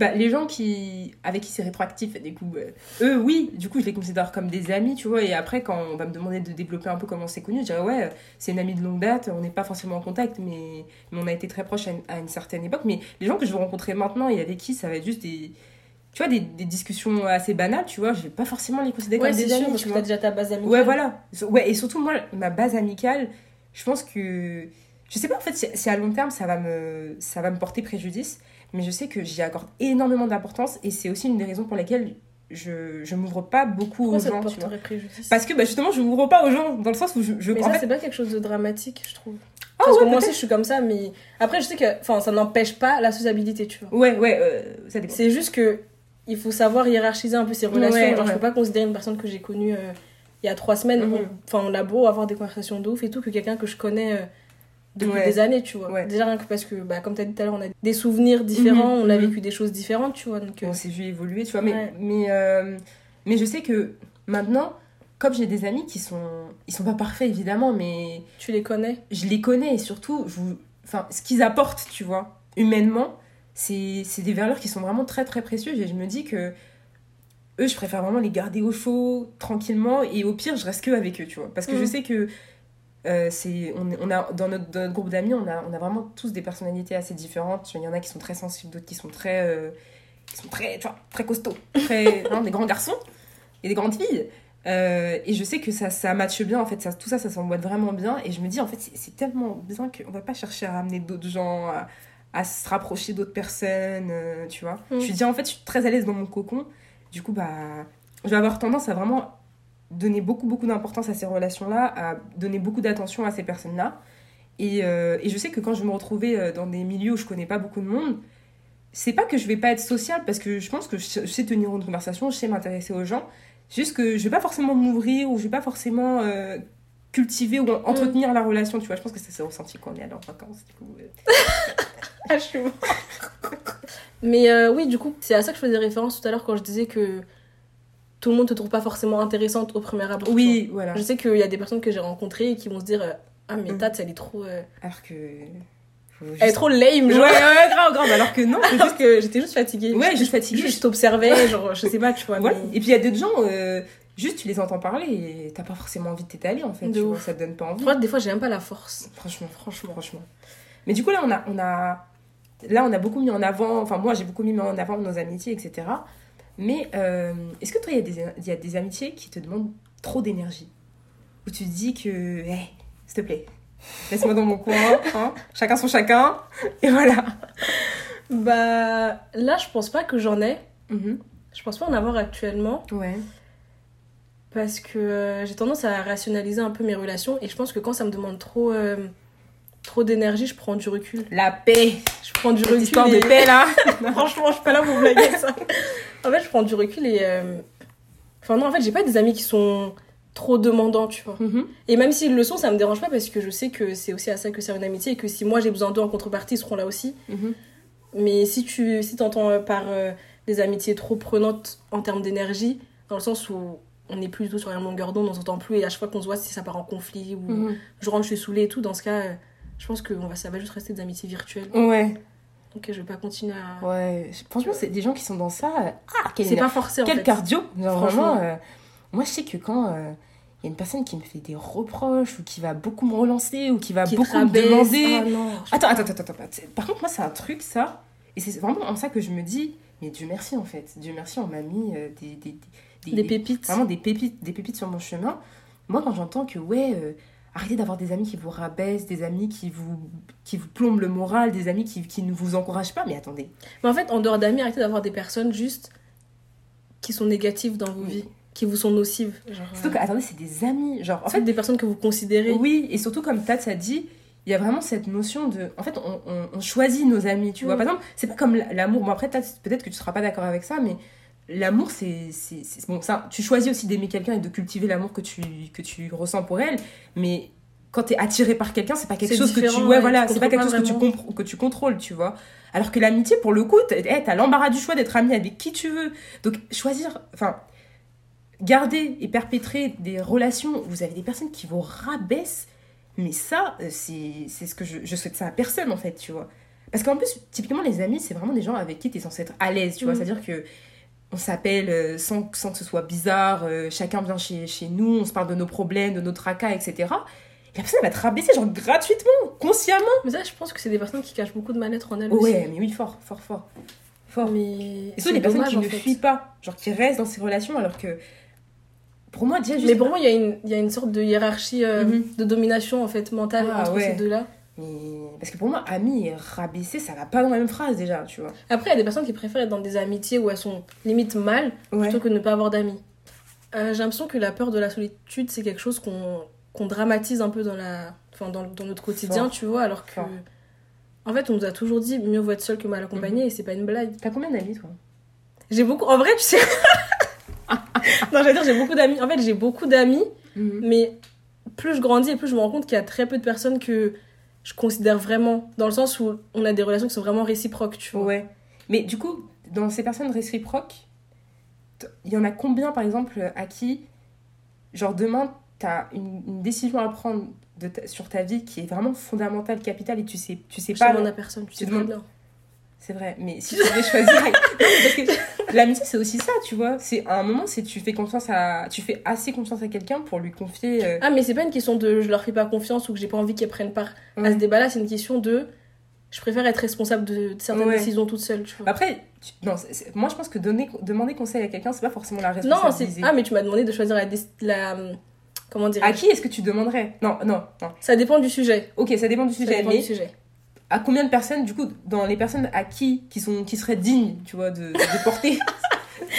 Bah, les gens qui avec qui c'est rétroactif du coup euh, eux oui. Du coup je les considère comme des amis tu vois. Et après quand on va me demander de développer un peu comment on s'est connu je dirais ouais c'est une amie de longue date on n'est pas forcément en contact mais, mais on a été très proches à une, à une certaine époque. Mais les gens que je veux rencontrer maintenant et avec qui ça va être juste des tu vois des, des discussions assez banales tu vois je vais pas forcément les considérer Ouais, comme des sûr, amis parce tu que vois t'as déjà ta base amicale. Ouais, voilà. Ouais, et surtout, moi, ma base amicale, je pense que. Je sais pas, en fait, si à long terme, ça va me, ça va me porter préjudice, mais je sais que j'y accorde énormément d'importance et c'est aussi une des raisons pour lesquelles je, je m'ouvre pas beaucoup Pourquoi aux ça te gens. tu vois. préjudice Parce que bah, justement, je m'ouvre pas aux gens, dans le sens où je. je Mais en ça, fait, c'est pas quelque chose de dramatique, je trouve. Ah Parce ouais, que moi aussi, je suis comme ça, mais après, je sais que enfin, ça n'empêche pas la sociabilité, tu vois. Ouais, ouais, euh, ça dépend. C'est juste que il faut savoir hiérarchiser un peu ses relations. Ouais, Genre, je ouais. peux pas considérer une personne que j'ai connue euh, il y a trois semaines. Mhm. on- Enfin, on a beau avoir des conversations de ouf et tout, que quelqu'un que je connais euh, depuis Ouais. des années, tu vois. Déjà, rien que parce que, bah, comme tu as dit tout à l'heure, on a des souvenirs différents, Mhm, on a mhm. vécu des choses différentes, tu vois. Donc, euh, on s'est vu évoluer, tu vois. Mais, mais, mais je sais que maintenant, comme j'ai des amis qui sont. Ils sont pas parfaits, évidemment, mais tu les connais? je les connais et surtout, je vous- enfin, ce qu'ils apportent, tu vois, humainement, c'est des valeurs qui sont vraiment très très précieuses et je me dis que eux, je préfère vraiment les garder au chaud, tranquillement et au pire, je reste que avec eux, tu vois. Parce que je Mhm. sais que euh, c'est on, on a dans notre, dans notre groupe d'amis, on a, on a vraiment tous des personnalités assez différentes. Il y en a qui sont très sensibles, d'autres qui sont très euh, qui sont très, tu vois, très costauds, très, [laughs] hein, des grands garçons et des grandes filles. Euh, et je sais que ça, ça matche bien, en fait, ça, tout ça, ça s'emboîte vraiment bien. Et je me dis, en fait, c'est- c'est tellement bien qu'on va pas chercher à ramener d'autres gens, à, à se rapprocher d'autres personnes, euh, tu vois. Mm. Je suis déjà, en fait, je suis très à l'aise dans mon cocon. Du coup, bah, je vais avoir tendance à vraiment donner beaucoup, beaucoup d'importance à ces relations-là, à donner beaucoup d'attention à ces personnes-là. Et, euh, et je sais que quand je vais me retrouver euh, dans des milieux où je connais pas beaucoup de monde, c'est pas que je vais pas être sociable parce que je pense que je sais, tenir une conversation, je sais m'intéresser aux gens. C'est juste que je vais pas forcément m'ouvrir ou je vais pas forcément euh, cultiver ou entretenir la relation, tu vois. Je pense que ça s'est ressenti quand on est allé en vacances. Du coup, euh. [laughs] Ah, je. Mais euh, oui, du coup, c'est à ça que je faisais référence tout à l'heure quand je disais que tout le monde te trouve pas forcément intéressante au premier abord. Oui, voilà. Je sais qu'il y a des personnes que j'ai rencontrées qui vont se dire euh, Ah, mais Mm. Tats, elle est trop. euh, Alors que. juste- Elle est trop lame, Ouais, genre. ouais, grave, grave. Alors que non, [laughs] Alors que j'étais juste fatiguée. Ouais, juste fatiguée. Juste t'observais, genre, je sais pas, tu vois. Voilà. mais- Et puis il y a d'autres gens, euh, juste tu les entends parler et t'as pas forcément envie de t'étaler en fait. De tu vois, ça te donne pas envie. Moi, des fois, j'ai même pas la force. Franchement, Franchement. franchement. Mais du coup, là, on a, on a, là, on a beaucoup mis en avant, enfin, moi, j'ai beaucoup mis en avant nos amitiés, etc. Mais euh, est-ce que toi, il y, a des- il y a des amitiés qui te demandent trop d'énergie? Où tu te dis que, hé, s'il te plaît, laisse-moi dans mon coin, hein, chacun son chacun, [laughs] et voilà. Bah, là, je pense pas que j'en ai. Mhm. Je pense pas en avoir actuellement. Ouais. Parce que euh, j'ai tendance à rationaliser un peu mes relations. Et je pense que quand ça me demande trop, euh, trop d'énergie, je prends du recul. La paix, Je prends du cette recul. histoire et- de paix là. [laughs] Franchement, je suis pas là pour blaguer ça. en fait, je prends du recul et. euh, Enfin, non, en fait, j'ai pas des amis qui sont trop demandants, tu vois. Mhm. Et même s'ils le sont, ça me dérange pas parce que je sais que c'est aussi à ça que sert une amitié et que si moi j'ai besoin d'eux en contrepartie, ils seront là aussi. Mhm. Mais si tu si entends par euh, des amitiés trop prenantes en termes d'énergie, dans le sens où on n'est plus du tout sur la même longueur d'onde, on s'entend plus et à chaque fois qu'on se voit, si ça part en conflit ou Mhm. je rentre, je suis saoulée et tout, dans ce cas, euh, je pense que on va, ça va juste rester des amitiés virtuelles. Ouais. Donc je vais pas continuer à. Ouais. Franchement, c'est des gens qui sont dans ça. euh, Ah, quelle C'est pas forcé en Quel fait. cardio Genre Franchement. vraiment, euh, moi je sais que quand il y a une personne qui me fait des reproches ou qui va beaucoup me relancer ou qui va Qui beaucoup me demander... Ah non. Attends, attends, attends, attends, Par contre, moi c'est un truc ça, et c'est vraiment en ça que je me dis, mais Dieu merci en fait, Dieu merci on m'a mis euh, des, des, des, Des pépites. Vraiment des pépites, des pépites sur mon chemin. Moi quand j'entends que ouais... euh, Arrêtez d'avoir des amis qui vous rabaissent, des amis qui vous, qui vous plombent le moral, des amis qui, qui ne vous encouragent pas. Mais attendez, Mais en fait, en dehors d'amis, arrêtez d'avoir des personnes juste qui sont négatives dans vos Oui. vies, qui vous sont nocives. Genre, surtout euh, que, attendez, c'est des amis. Genre, en fait, des personnes que vous considérez. Oui, et surtout comme Tats a dit, il y a vraiment cette notion de. En fait, on, on- on choisit nos amis, tu vois. Mm. Par exemple, c'est pas comme l'amour. Bon, après, peut-être que tu seras pas d'accord avec ça, mais l'amour, c'est. Bon, ça, tu choisis aussi d'aimer quelqu'un et de cultiver l'amour que tu, que tu ressens pour elle, mais quand t'es attiré par quelqu'un, c'est pas quelque chose que tu. Ouais, ouais, voilà, tu c'est pas quelque chose que tu, que tu contrôles, tu vois. Alors que l'amitié, pour le coup, t'as hey, l'embarras du choix d'être ami avec qui tu veux. Donc, choisir. Enfin garder et perpétrer des relations où vous avez des personnes qui vous rabaissent, mais ça, euh, c'est ce que je, je souhaite ça à personne en fait, tu vois. Parce qu'en plus, typiquement, les amis, c'est vraiment des gens avec qui tu es censé être à l'aise, tu vois. Mhm. C'est-à-dire que on s'appelle euh, sans, sans que ce soit bizarre, euh, chacun vient chez, chez nous, on se parle de nos problèmes, de nos tracas, etc. Et la personne elle va te rabaisser, genre gratuitement, consciemment. Mais ça, je pense que c'est des personnes qui cachent beaucoup de mal-être en elles Ouais, aussi. mais oui, fort, fort, fort. Fort. Mais Et c'est surtout des personnes qui ne fait. fuient pas, genre qui restent dans ces relations alors que. Pour moi, déjà, juste. Mais pour moi, il y, a une- il y a une sorte de hiérarchie euh, Mhm. de domination en fait mentale Ah, entre ouais. ces deux-là. Mais parce que pour moi, ami et rabaisser, ça va pas dans la même phrase déjà, tu vois. Après, il y a des personnes qui préfèrent être dans des amitiés où elles sont limite mal Ouais. plutôt que de ne pas avoir d'amis. Euh, J'ai l'impression que la peur de la solitude, c'est quelque chose qu'on qu'on dramatise un peu dans, la... enfin, dans, dans notre quotidien, Fort. tu vois, alors que. Fort. En fait, on nous a toujours dit mieux vaut être seul que mal accompagné et c'est pas une blague. T'as combien d'amis, toi? J'ai beaucoup. En vrai, tu sais. [laughs] non, j'allais dire, j'ai beaucoup d'amis. En fait, j'ai beaucoup d'amis, mais plus je grandis et plus je me rends compte qu'il y a très peu de personnes que je considère vraiment. Dans le sens où on a des relations qui sont vraiment réciproques, tu vois. Ouais. Mais du coup, dans ces personnes réciproques, il y en a combien, par exemple, à qui, genre demain, t'as une, une décision à prendre de ta- sur ta vie qui est vraiment fondamentale, capitale, et tu sais, tu sais Je pas. demande à personne, tu sais tu demandes-. C'est vrai, mais si tu devais choisir. [laughs] Non, mais parce que l'amitié, c'est aussi ça, tu vois. C'est à un moment, c'est tu fais confiance à, tu fais assez confiance à quelqu'un pour lui confier. euh, Ah, mais c'est pas une question de je leur fais pas confiance ou que j'ai pas envie qu'elles prennent part à ce débat-là, c'est une question de je préfère être responsable de, de certaines Ouais. décisions toute seule, tu vois. Après, tu- non, moi je pense que donner, demander conseil à quelqu'un, c'est pas forcément la non, c'est. responsabiliser. Ah, mais tu m'as demandé de choisir la. la comment dire? À qui est-ce que tu demanderais? Non, non, non. Ça dépend du sujet. Ok, ça dépend du Ça sujet, dépend mais du sujet. À combien de personnes, du coup, dans les personnes à qui, qui, sont, qui seraient dignes, tu vois, de, de porter,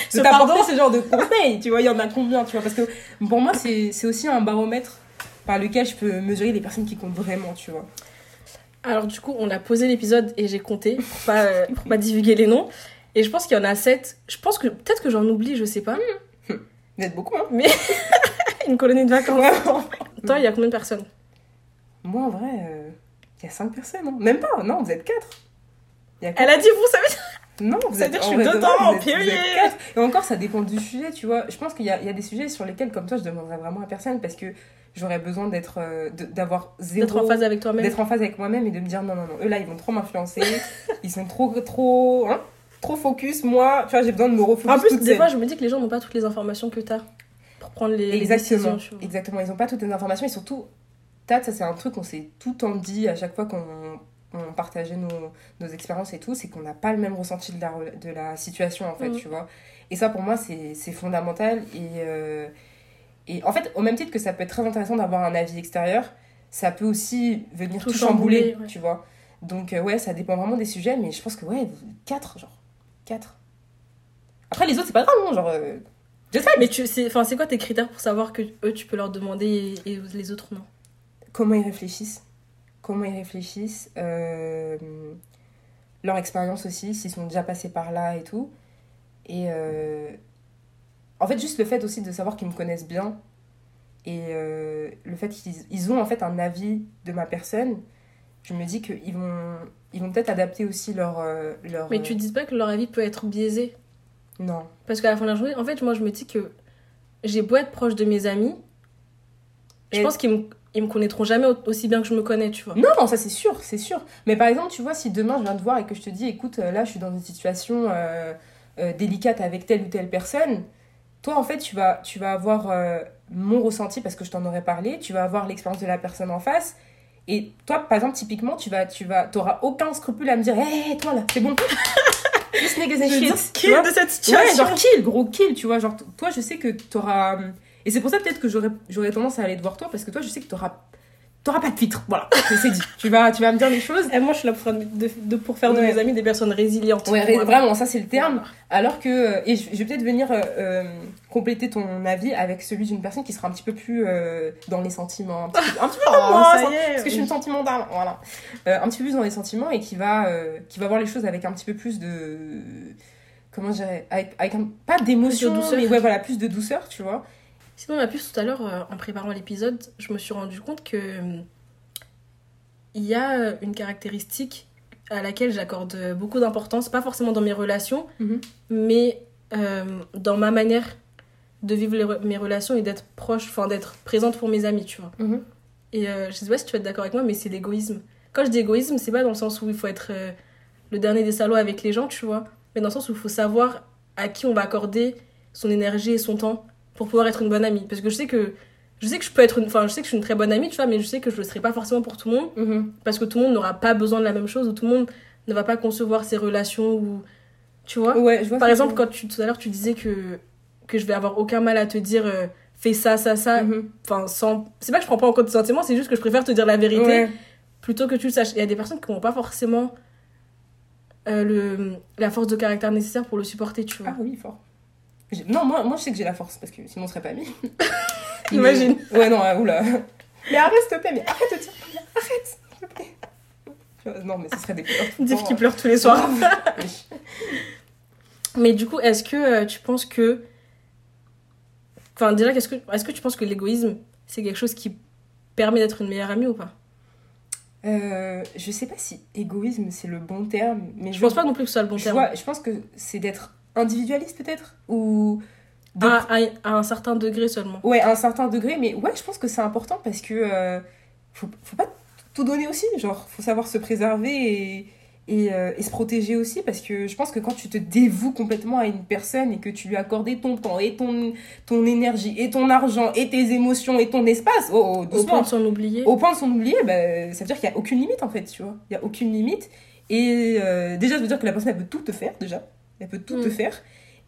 Ce [laughs] de t'apporter pardon. ce genre de conseils, tu vois, il y en a combien, tu vois, parce que pour moi, c'est aussi un baromètre par lequel je peux mesurer les personnes qui comptent vraiment, tu vois. Alors, du coup, on a posé l'épisode et j'ai compté pour pas, [laughs] euh, pour pas divulguer les noms. Et je pense qu'il y en a 7. Je pense que peut-être que j'en oublie, je sais pas. Vous êtes beaucoup, hein [laughs] Une colonie de vacances. Toi, il y a combien de personnes? Moi, en vrai, euh, il y a 5 personnes, hein. Même pas, non, vous êtes 4. Elle a dit vous, ça veut dire. [laughs] Non, vous êtes dire que je suis dedans, purée. quatre. Et encore, ça dépend du sujet, tu vois. Je pense qu'il y a, il y a des sujets sur lesquels, comme toi, je demanderais vraiment à personne parce que j'aurais besoin d'être, euh, de- d'avoir zéro. D'être en phase avec toi-même. d'être en phase avec moi-même et de me dire non, non, non, eux là, ils vont trop m'influencer. [laughs] ils sont trop, trop, hein, trop focus. Moi, tu vois, j'ai besoin de me refocus. En plus, toute des seule. fois, je me dis que les gens n'ont pas toutes les informations que t'as pour prendre les, les Exactement, décisions. tu vois. exactement. Ils ont pas toutes les informations et surtout, Tat, ça c'est un truc qu'on s'est tout le temps dit à chaque fois qu'on on partageait nos, nos expériences et tout, c'est qu'on n'a pas le même ressenti de la, rela- de la situation en fait, Mhm. tu vois. Et ça pour moi c'est fondamental et, euh, et en fait, au même titre que ça peut être très intéressant d'avoir un avis extérieur, ça peut aussi venir Tout tout, chambouler, chambouler, ouais. tu vois. Donc euh, ouais, ça dépend vraiment des sujets, mais je pense que ouais, 4, genre 4. Après les autres c'est pas grave, non, genre... euh, je sais, Mais c'est, quoi tes critères pour savoir que eux, tu peux leur demander et, et les autres non? Comment ils réfléchissent, comment ils réfléchissent, euh, leur expérience aussi, s'ils sont déjà passés par là et tout. Et euh, en fait, juste le fait aussi de savoir qu'ils me connaissent bien et euh, le fait qu'ils ils ont en fait un avis de ma personne, je me dis qu'ils vont, ils vont peut-être adapter aussi leur. leur Mais tu dis pas que leur avis peut être biaisé? Non. Parce qu'à la fin de la journée, en fait, moi, je me dis que j'ai beau être proche de mes amis, je Et- pense qu'ils me, ils me connaîtront jamais au- aussi bien que je me connais, tu vois. Non, non, ça c'est sûr, c'est sûr. Mais par exemple, tu vois, si demain je viens te voir et que je te dis, écoute, euh, là je suis dans une situation euh, euh, délicate avec telle ou telle personne, toi en fait tu vas, tu vas avoir euh, mon ressenti parce que je t'en aurais parlé, tu vas avoir l'expérience de la personne en face. Et toi, par exemple, typiquement, tu vas, tu vas, t'auras aucun scrupule à me dire, hé, toi là, c'est bon? [laughs] Just niggas dire, shit. kill de cette Ouais, situation. genre kill, gros kill, tu vois. Genre, toi, je sais que t'auras. Et c'est pour ça peut-être que j'aurais tendance à aller te voir toi, parce que toi, je sais que t'auras. T'auras pas de filtre, voilà, c'est dit. Tu vas, tu vas me dire des choses. Et moi, je suis là pour faire, de, de- pour faire de mes amis des personnes résilientes. Ouais, Voilà. vraiment, ça c'est le terme. Alors que. euh, Et je je vais peut-être venir euh, euh, compléter ton avis avec celui d'une personne qui sera un petit peu plus euh, dans les sentiments. Un petit peu, un petit peu [laughs] Oh, ça ça- est. parce que je suis une sentimentale, voilà. Euh, un petit peu plus dans les sentiments et qui va, qui va voir les choses avec un petit peu plus de. Comment je dirais Avec, avec un- pas d'émotion, mais ouais, voilà, plus de douceur, tu vois. Sinon, ma puce, tout à l'heure, euh, en préparant l'épisode, je me suis rendu compte que euh, il y a euh, une caractéristique à laquelle j'accorde beaucoup d'importance, pas forcément dans mes relations, Mhm. mais euh, dans ma manière de vivre les mes relations et d'être proche, enfin d'être présente pour mes amis, tu vois. Mhm. Et euh, je sais pas si tu vas être d'accord avec moi, mais c'est l'égoïsme. Quand je dis égoïsme, c'est pas dans le sens où il faut être euh, le dernier des salauds avec les gens, tu vois, mais dans le sens où il faut savoir à qui on va accorder son énergie et son temps pour pouvoir être une bonne amie. Parce que je sais que je sais que je peux être une, enfin je sais que je suis une très bonne amie, tu vois, mais je sais que je le serai pas forcément pour tout le monde Mhm. parce que tout le monde n'aura pas besoin de la même chose ou tout le monde ne va pas concevoir ses relations ou tu vois. Ouais, je vois Par exemple, quand tu tout à l'heure tu disais que que je vais avoir aucun mal à te dire euh, fais ça ça ça. Mhm. enfin sans c'est pas que je prends pas en compte tes sentiments c'est juste que je préfère te dire la vérité Ouais. plutôt que tu le saches. Il y a des personnes qui n'ont pas forcément euh, le, la force de caractère nécessaire pour le supporter, tu vois. Ah oui, fort. Non, moi, moi je sais que j'ai la force parce que sinon on serait pas amis. [laughs] Imagine. Mais- Ouais, non, euh, oula. Mais arrête, s'il te plaît, mais arrête de dire. Arrête, s'il te plaît. Non, mais ce serait des pleurs. Div qui pleure tous les soirs. [laughs] Oui. Mais du coup, est-ce que euh, tu penses que. Enfin, déjà, qu'est-ce que... est-ce que tu penses que l'égoïsme, c'est quelque chose qui permet d'être une meilleure amie ou pas? Euh, je sais pas si égoïsme c'est le bon terme, mais Je pense pas non plus que ce soit le bon je, terme. vois- je pense que c'est d'être individualiste peut-être? Ou de- À, à- à un certain degré seulement. ouais à un certain degré, mais ouais je pense que c'est important parce que euh, faut, faut pas tout donner aussi, genre faut savoir se préserver et et, euh, et se protéger aussi parce que je pense que quand tu te dévoues complètement à une personne et que tu lui accordes ton temps et ton ton énergie et ton argent et tes émotions et ton espace, oh, oh Au point de s'en oublier. au point de s'en oublier, bah, ça veut dire qu'il n'y a aucune limite en fait, tu vois. Il n'y a aucune limite. Et euh, déjà, ça veut dire que la personne, elle peut tout te faire, déjà. Elle peut tout te faire.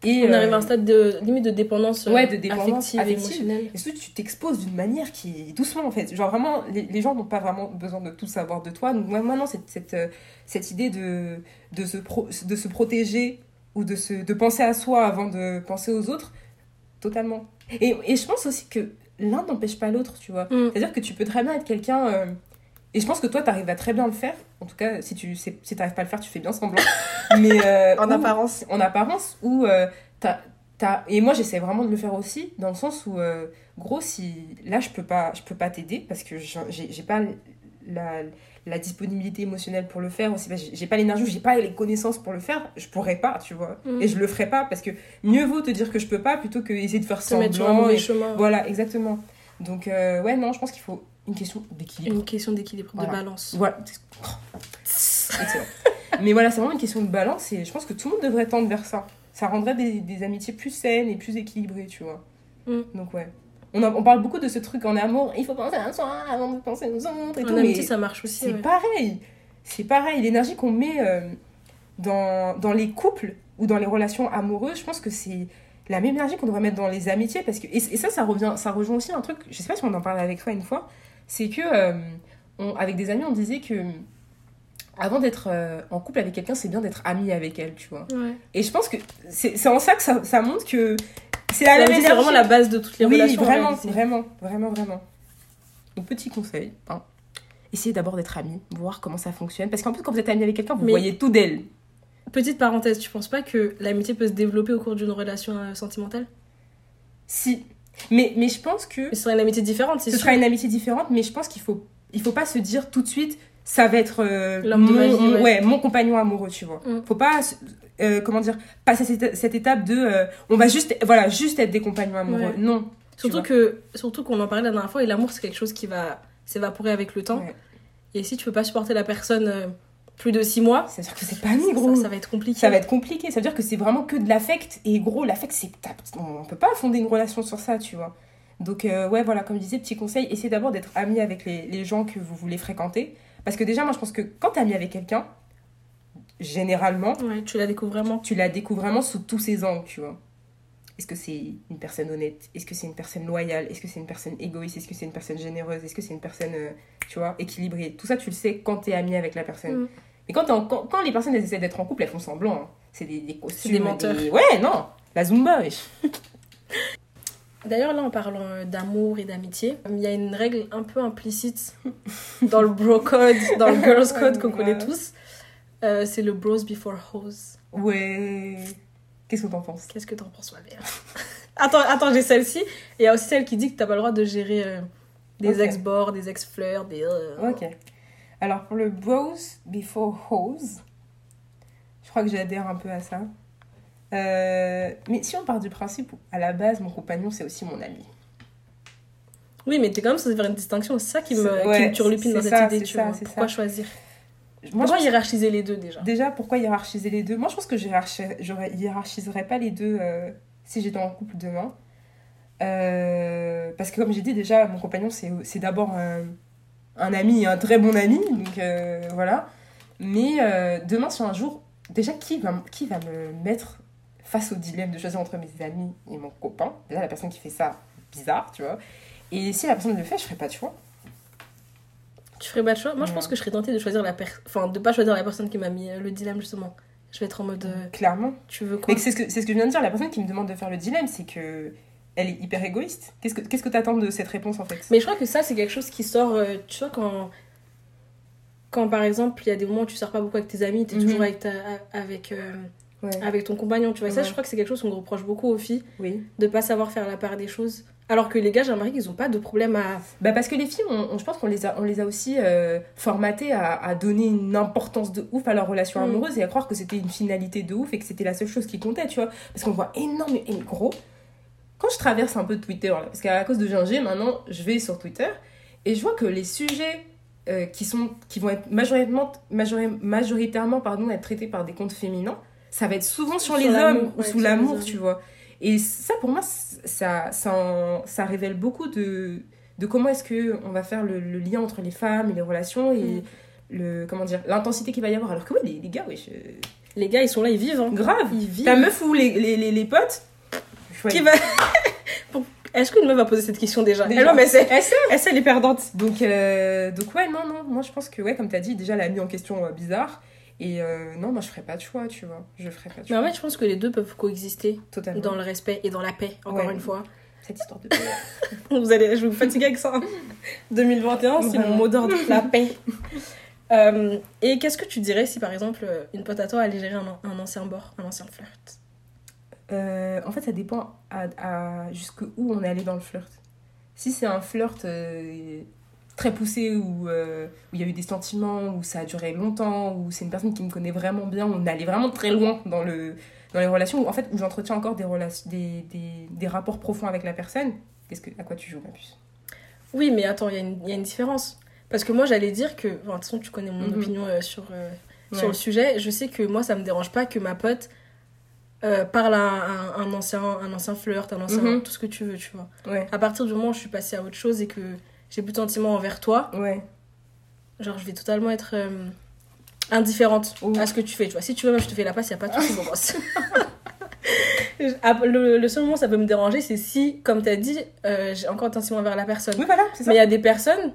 Et, On euh, arrive à un stade de limite de dépendance, euh, Ouais, de dépendance affective, affective. émotionnelle. et surtout, tu t'exposes d'une manière qui est doucement en fait. Genre vraiment, les, les gens n'ont pas vraiment besoin de tout savoir de toi. Donc moi, maintenant, cette, cette, euh, cette idée de, de, se pro- de se protéger ou de, se, de penser à soi avant de penser aux autres, totalement. Et, et je pense aussi que l'un n'empêche pas l'autre, tu vois. Mm. C'est-à-dire que tu peux très bien être quelqu'un. euh, et je pense que toi, tu arrives à très bien le faire. En tout cas, si tu si t'arrives pas à le faire, tu fais bien semblant. [laughs] Mais, euh, En ou- apparence. En apparence, où euh, t'as, t'as- Et moi, j'essaie vraiment de le faire aussi, dans le sens où, euh, gros, si. Là, je peux pas, je peux pas t'aider parce que j'ai, pas la, la disponibilité émotionnelle pour le faire aussi. J'ai pas l'énergie, j'ai pas les connaissances pour le faire. Je pourrais pas, tu vois. Mm. Et je le ferai pas parce que mieux vaut te dire que je peux pas plutôt que essayer de faire Se mettre sur un semblant. mauvais et- chemin. Voilà, exactement. Donc, euh, ouais, non, je pense qu'il faut une question d'équilibre. Une question d'équilibre, Voilà. de balance. Voilà. Excellent. Mais voilà, c'est vraiment une question de balance et je pense que tout le monde devrait tendre vers ça. Ça rendrait des, des amitiés plus saines et plus équilibrées, tu vois. Mm. Donc, ouais. On, a- on parle beaucoup de ce truc en amour, il faut penser à soi avant de penser aux autres et En tout. amitié, mais ça marche aussi. c'est ouais. pareil. C'est pareil. L'énergie qu'on met euh, dans, dans les couples ou dans les relations amoureuses, je pense que c'est la même énergie qu'on devrait mettre dans les amitiés. Parce que, et, et ça, ça, revient, ça rejoint aussi un truc, je sais pas si on en parlait avec toi une fois, c'est que, euh, on- avec des amis, on disait que avant d'être euh, en couple avec quelqu'un, c'est bien d'être ami avec elle, tu vois. Ouais. Et je pense que c'est c'est en ça que ça, ça montre que c'est la même c'est vraiment la base de toutes les oui, relations. en vraiment, vraiment, vraiment, vraiment. Donc, petit conseil, hein. essayez d'abord d'être amis, voir comment ça fonctionne. Parce qu'en plus, quand vous êtes ami avec quelqu'un, vous Mais- voyez tout d'elle. Petite parenthèse, tu penses pas que l'amitié peut se développer au cours d'une relation euh, sentimentale? Si. Mais, mais je pense que ce serait une amitié différente, c'est ce sûr. sera une amitié différente, mais je pense qu'il faut, il faut pas se dire tout de suite, ça va être euh, mon, ouais. ouais, mon compagnon amoureux, tu vois. Mm. Faut pas, euh, comment dire, passer cette, cette étape de, euh, on va juste, voilà, juste être des compagnons amoureux. Ouais. Non. Surtout que surtout qu'on en parlait la dernière fois et l'amour c'est quelque chose qui va s'évaporer avec le temps. Ouais. Et si tu peux pas supporter la personne plus de 6 mois, C'est-à-dire que c'est pas mis, gros. ça, ça va être compliqué. Ça va être compliqué. Ça veut dire que c'est vraiment que de l'affect. Et gros, l'affect, c'est. On peut pas fonder une relation sur ça, tu vois. Donc, euh, ouais, voilà, comme je disais, petit conseil, essayez d'abord d'être ami avec les, les gens que vous voulez fréquenter. Parce que déjà, moi, je pense que quand t'es ami avec quelqu'un, généralement, Ouais, tu la découvres vraiment. tu la découvres vraiment sous tous ses angles, tu vois. Est-ce que c'est une personne honnête? Est-ce que c'est une personne loyale? Est-ce que c'est une personne égoïste? Est-ce que c'est une personne généreuse? Est-ce que c'est une personne, euh, tu vois, équilibrée? Tout ça, tu le sais quand t'es ami avec la personne. Mm. Mais quand, t'es en- quand, quand les personnes elles essaient d'être en couple, elles font semblant. hein. C'est des, des costumes. des menteurs. Ouais, non La Zumba, wesh. [laughs] D'ailleurs, là, en parlant euh, d'amour et d'amitié, il y a une règle un peu implicite [laughs] dans le bro code, dans le girls [laughs] code qu'on connaît tous. Euh, c'est le bros before hoes. Ouais. Qu'est-ce que t'en penses? Qu'est-ce que t'en penses, ma mère? Attends, attends, j'ai celle-ci. Et il y a aussi celle qui dit que t'as pas le droit de gérer euh, des ex-bords, des ex-fleurs, des. euh, Ok. Alors, pour le bros before hoes, je crois que j'adhère un peu à ça. Euh, mais si on part du principe où, à la base, mon compagnon, c'est aussi mon ami. Oui, mais t'es quand même censé faire une distinction. C'est ça qui me, C'est- qui ouais, me turlupine dans cette ça, idée. c'est Tu ça, vois. Pourquoi ça. choisir? Moi, Pourquoi hiérarchiser les deux déjà? Déjà, pourquoi hiérarchiser les deux? Moi, je pense que je hiérarchiserais pas les deux euh, si j'étais en couple demain. Euh, parce que, comme j'ai dit, déjà, mon compagnon, c'est c'est d'abord un ami, un très bon ami. Donc, euh, voilà. Mais euh, demain, si un jour, déjà, qui va, qui va me mettre face au dilemme de choisir entre mes amis et mon copain? Déjà, la personne qui fait ça, bizarre, tu vois. Et si la personne le fait, je ferai pas, tu vois. Tu ferais pas de choix? Moi, je pense que je serais tentée de choisir la personne. Enfin, de pas choisir la personne qui m'a mis euh, le dilemme, justement. Je vais être en mode. Clairement. tu veux quoi? Mais c'est ce, que, c'est ce que je viens de dire. La personne qui me demande de faire le dilemme, c'est que elle est hyper égoïste. Qu'est-ce que qu'est-ce que t'attends de cette réponse en fait? Mais je crois que ça, c'est quelque chose qui sort. euh, tu vois, quand. Quand par exemple, il y a des moments où tu sors pas beaucoup avec tes amis, t'es Mhm. toujours avec, ta, avec, euh, Ouais. avec ton compagnon, tu vois. Et ça, je crois que c'est quelque chose qu'on reproche beaucoup aux filles, Oui. de pas savoir faire la part des choses. Alors que les gars, j'ai remarqué qu'ils ont pas de problème à. Bah parce que les filles, on, on- je pense qu'on les a, on les a aussi euh, formatées à, à donner une importance de ouf à leur relation Mm. amoureuse et à croire que c'était une finalité de ouf et que c'était la seule chose qui comptait, tu vois. Parce qu'on voit énormément, et gros, quand je traverse un peu Twitter, là, parce qu'à cause de Ginger, maintenant, je vais sur Twitter et je vois que les sujets euh, qui, sont, qui vont être majoritairement, majori- majoritairement pardon, être traités par des comptes féminins, ça va être souvent sur, Sur les hommes ou ouais, sous l'amour, tu vois. Et ça, pour moi, ça, ça, révèle beaucoup de, de comment est-ce que on va faire le, le lien entre les femmes et les relations et Mm. le comment dire l'intensité qu'il va y avoir. Alors que oui, les, les gars, oui, Les gars, ils sont là, ils vivent. Hein. grave. Ils vivent. Ta meuf ou les, les, les, les potes Qui va. [laughs] Est-ce qu'une meuf va poser cette question déjà, Déjà. Elle, non, mais c'est- Elle sait. elle, est perdante. Donc, euh, donc ouais, non, non, moi je pense que, ouais, comme t'as dit, déjà elle a mis en question euh, bizarre. Et euh, non, moi je ferais pas de choix, tu vois. Je ferais pas de Mais en fait, je pense que les deux peuvent coexister Totalement. dans le respect et dans la paix, encore Ouais. une fois. Cette histoire de [laughs] Vous allez, je vais vous fatiguer avec ça. hein. [laughs] 2021, c'est mon mot d'ordre, la paix. Euh, et qu'est-ce que tu dirais si par exemple euh, une pote à toi allait gérer un, un ancien bord, un ancien flirt? Euh, en fait, ça dépend à, à jusqu'où on est allé dans le flirt. Si c'est un flirt euh, très poussé où euh, où il y a eu des sentiments, où ça a duré longtemps, où c'est une personne qui me connaît vraiment bien, où on est allé vraiment très loin dans, le, dans les relations, où, en fait, où j'entretiens encore des, relations, des, des, des rapports profonds avec la personne, qu'est-ce que, à quoi tu joues, ma puce Oui, mais attends, il y, a une- il y a une différence. Parce que moi, j'allais dire que, enfin, de toute façon, tu connais mon Mhm. opinion sur, sur le sujet. Je sais que moi, ça me dérange pas que ma pote euh, parle à un, un ancien, un ancien flirt, un ancien, Mhm. tout ce que tu veux, tu vois. Ouais, À partir du moment où je suis passée à autre chose et que j'ai plus de sentiments envers toi, ouais. genre, je vais totalement être euh, indifférente à ce que tu fais, tu vois. Si tu veux, même, je te fais la passe, il a pas de souci. [laughs] Ah, le, le seul moment où ça peut me déranger, c'est si, comme tu as dit, euh, j'ai encore un sentiment envers la personne. Oui, voilà, ça. Mais il y a des personnes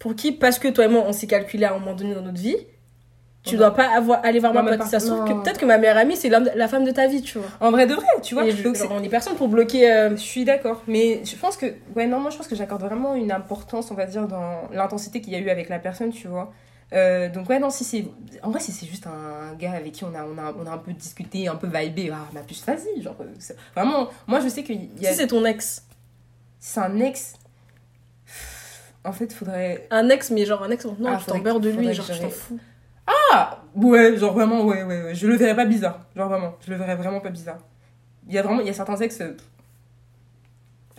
pour qui, parce que toi et moi, on s'est calculé à un moment donné dans notre vie, tu dois pas avoir, aller voir Non, ma pote. par- Ça se trouve que peut-être que ma meilleure amie, c'est la femme de ta vie, tu vois. En vrai de vrai, tu vois. Je- donc genre, on est personne pour bloquer. euh, Je suis d'accord, mais je pense que, ouais, non, moi je pense que j'accorde vraiment une importance, on va dire, dans l'intensité qu'il y a eu avec la personne, tu vois. Euh, donc, ouais, non, si c'est. En vrai, si c'est juste un gars avec qui on a, on a, on a un peu discuté, un peu vibé, ah, ma puce, vas-y, genre. euh, Vraiment, moi je sais qu'il y a. Si c'est ton ex. C'est un ex. En fait, faudrait. Un ex, mais genre un ex, non, Ah, tu t'en beurres de lui, genre que tu t'en fous. Ah Ouais, genre vraiment, ouais, ouais, ouais. Je le verrais pas bizarre. Genre vraiment, je le verrais vraiment pas bizarre. Il y a vraiment, il y a certains ex. euh,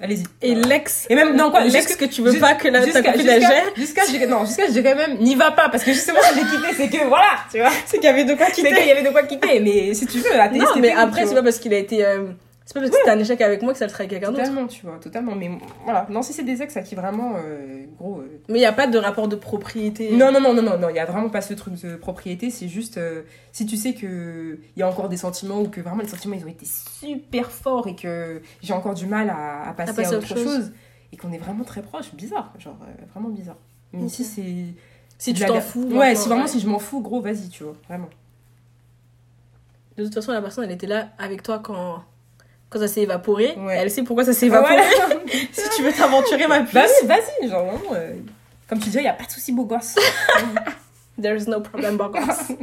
Allez-y. Et l'ex. Et même, non, quoi, L'ex que tu veux pas que la, ta jusqu'à copine jusqu'à- gère, jusqu'à dirais- non jusqu'à je dirais même n'y va pas parce que justement si j'ai quitté c'est que voilà tu vois c'est qu'il y avait de quoi c'est quitter. qu'il y avait de quoi quitter mais si tu veux athéiste Non, mais après, c'est pas parce qu'il a été. C'est pas parce que c'était un échec avec moi que ça le serait avec quelqu'un d'autre. totalement tu vois totalement mais voilà non si c'est des ex à qui vraiment euh, gros euh, Mais il n'y a pas de rapport de propriété. non non non non non il y a vraiment pas ce truc de propriété c'est juste euh, si tu sais que il y a encore des sentiments ou que vraiment les sentiments ils ont été super forts et que j'ai encore du mal à, à passer à, passer à autre autre chose. chose, et qu'on est vraiment très proches bizarre genre vraiment bizarre mais si c'est Si tu la- t'en fous. ouais si vraiment si je m'en fous gros vas-y tu vois vraiment De toute façon, la personne, elle était là avec toi quand, quand ça s'est évaporé. Ouais. Elle sait pourquoi ça s'est évaporé. Voilà. [laughs] si tu veux t'aventurer, ma puce, Vas-y, vas-y, genre vraiment. euh, comme tu dis, il n'y a pas de souci, beau gosse. [laughs] there's no problem, Borgos. [laughs]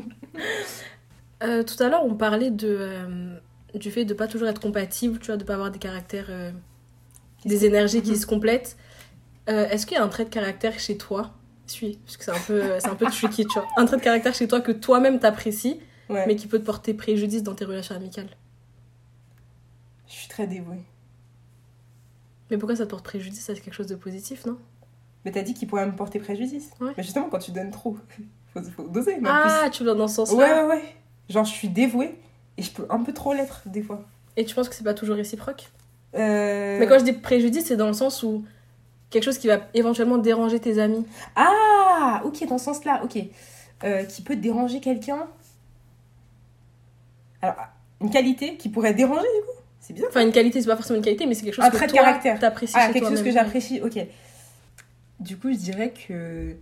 Euh, tout à l'heure, on parlait de, euh, du fait de pas toujours être compatible, tu vois, de pas avoir des caractères, euh, des énergies qui se complètent. Est-ce qu'il y a un trait de caractère chez toi? Suis, parce que c'est un peu, un peu tricky, tu vois. Un trait de caractère chez toi que toi-même t'apprécies, Ouais. mais qui peut te porter préjudice dans tes relations amicales. Très dévouée. Mais pourquoi ça te porte préjudice? C'est quelque chose de positif, non? Mais t'as dit qu'il pourrait me porter préjudice. Ouais. Mais justement, quand tu donnes trop, [laughs] faut, faut doser. mais Ah, tu vas dans ce sens-là. ouais, ouais, ouais. Genre, je suis dévouée et je peux un peu trop l'être des fois. Et tu penses que c'est pas toujours réciproque? Euh, Mais quand je dis préjudice, c'est dans le sens où quelque chose qui va éventuellement déranger tes amis. Ah, ok, dans ce sens-là, ok. Euh, qui peut déranger quelqu'un? Alors, une qualité qui pourrait déranger, du coup? C'est bizarre. Enfin, une qualité, c'est pas forcément une qualité, mais c'est quelque chose Un que trait de toi, caractère. t'apprécies Ah, chez quelque chose que j'apprécie, ok. Du coup, je dirais que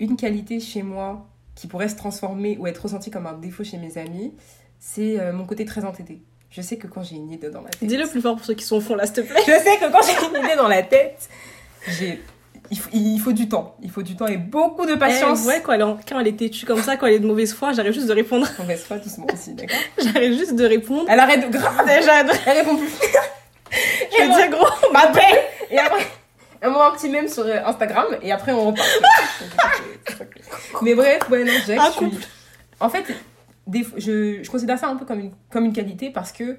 une qualité chez moi qui pourrait se transformer ou être ressentie comme un défaut chez mes amis, c'est euh, mon côté très entêté. Je sais que quand j'ai une idée dans la tête. Dis-le plus fort pour ceux qui sont au fond là, s'il te plaît. Je sais que quand j'ai une idée dans la tête, j'ai. Il faut, il faut du temps. Il faut du temps et beaucoup de patience. Eh, ouais, quand elle, est en- quand elle est têtue comme ça, quand elle est de mauvaise foi, j'arrive juste de répondre. On baisse pas doucement aussi, d'accord [laughs] J'arrive juste de répondre. Elle arrête de grave. Déjà. Elle répond plus. [laughs] je vais dire gros, [laughs] ma paix Et après, on m'envoie un petit mème sur euh, Instagram et après on repart. Mais bref, ouais, non, que Un je suis-. En fait, des je, je considère ça un peu comme une, comme une qualité parce que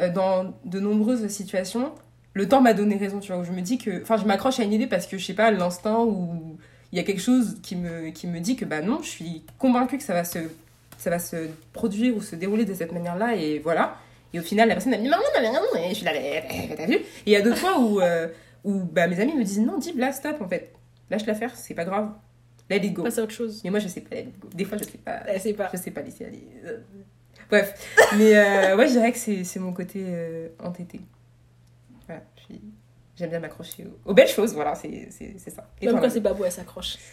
euh, dans de nombreuses situations, le temps m'a donné raison, tu vois, où je me dis que. Enfin, je m'accroche à une idée parce que je sais pas, l'instinct ou il y a quelque chose qui me, qui me dit que bah non, je suis convaincue que ça va se, ça va se produire ou se dérouler de cette manière-là et voilà. Et au final, la personne a dit non, non, non, non, et je suis là, [laughs] t'as vu? Et il y a d'autres fois où, euh, où bah, mes amis me disent non, dis là, stop en fait. Lâche l'affaire, c'est pas grave. Let it go. Passe à autre chose. Mais moi, je sais pas let it go. Des fois, je sais pas. Elle sait pas. Je sais pas laisser aller. Euh, Bref. Mais euh, ouais, je dirais que c'est c'est mon côté euh, entêté. J'aime bien m'accrocher aux... aux belles choses, voilà, c'est c'est- c'est ça. Et Même toi, quand c'est babou, elle s'accroche. [laughs]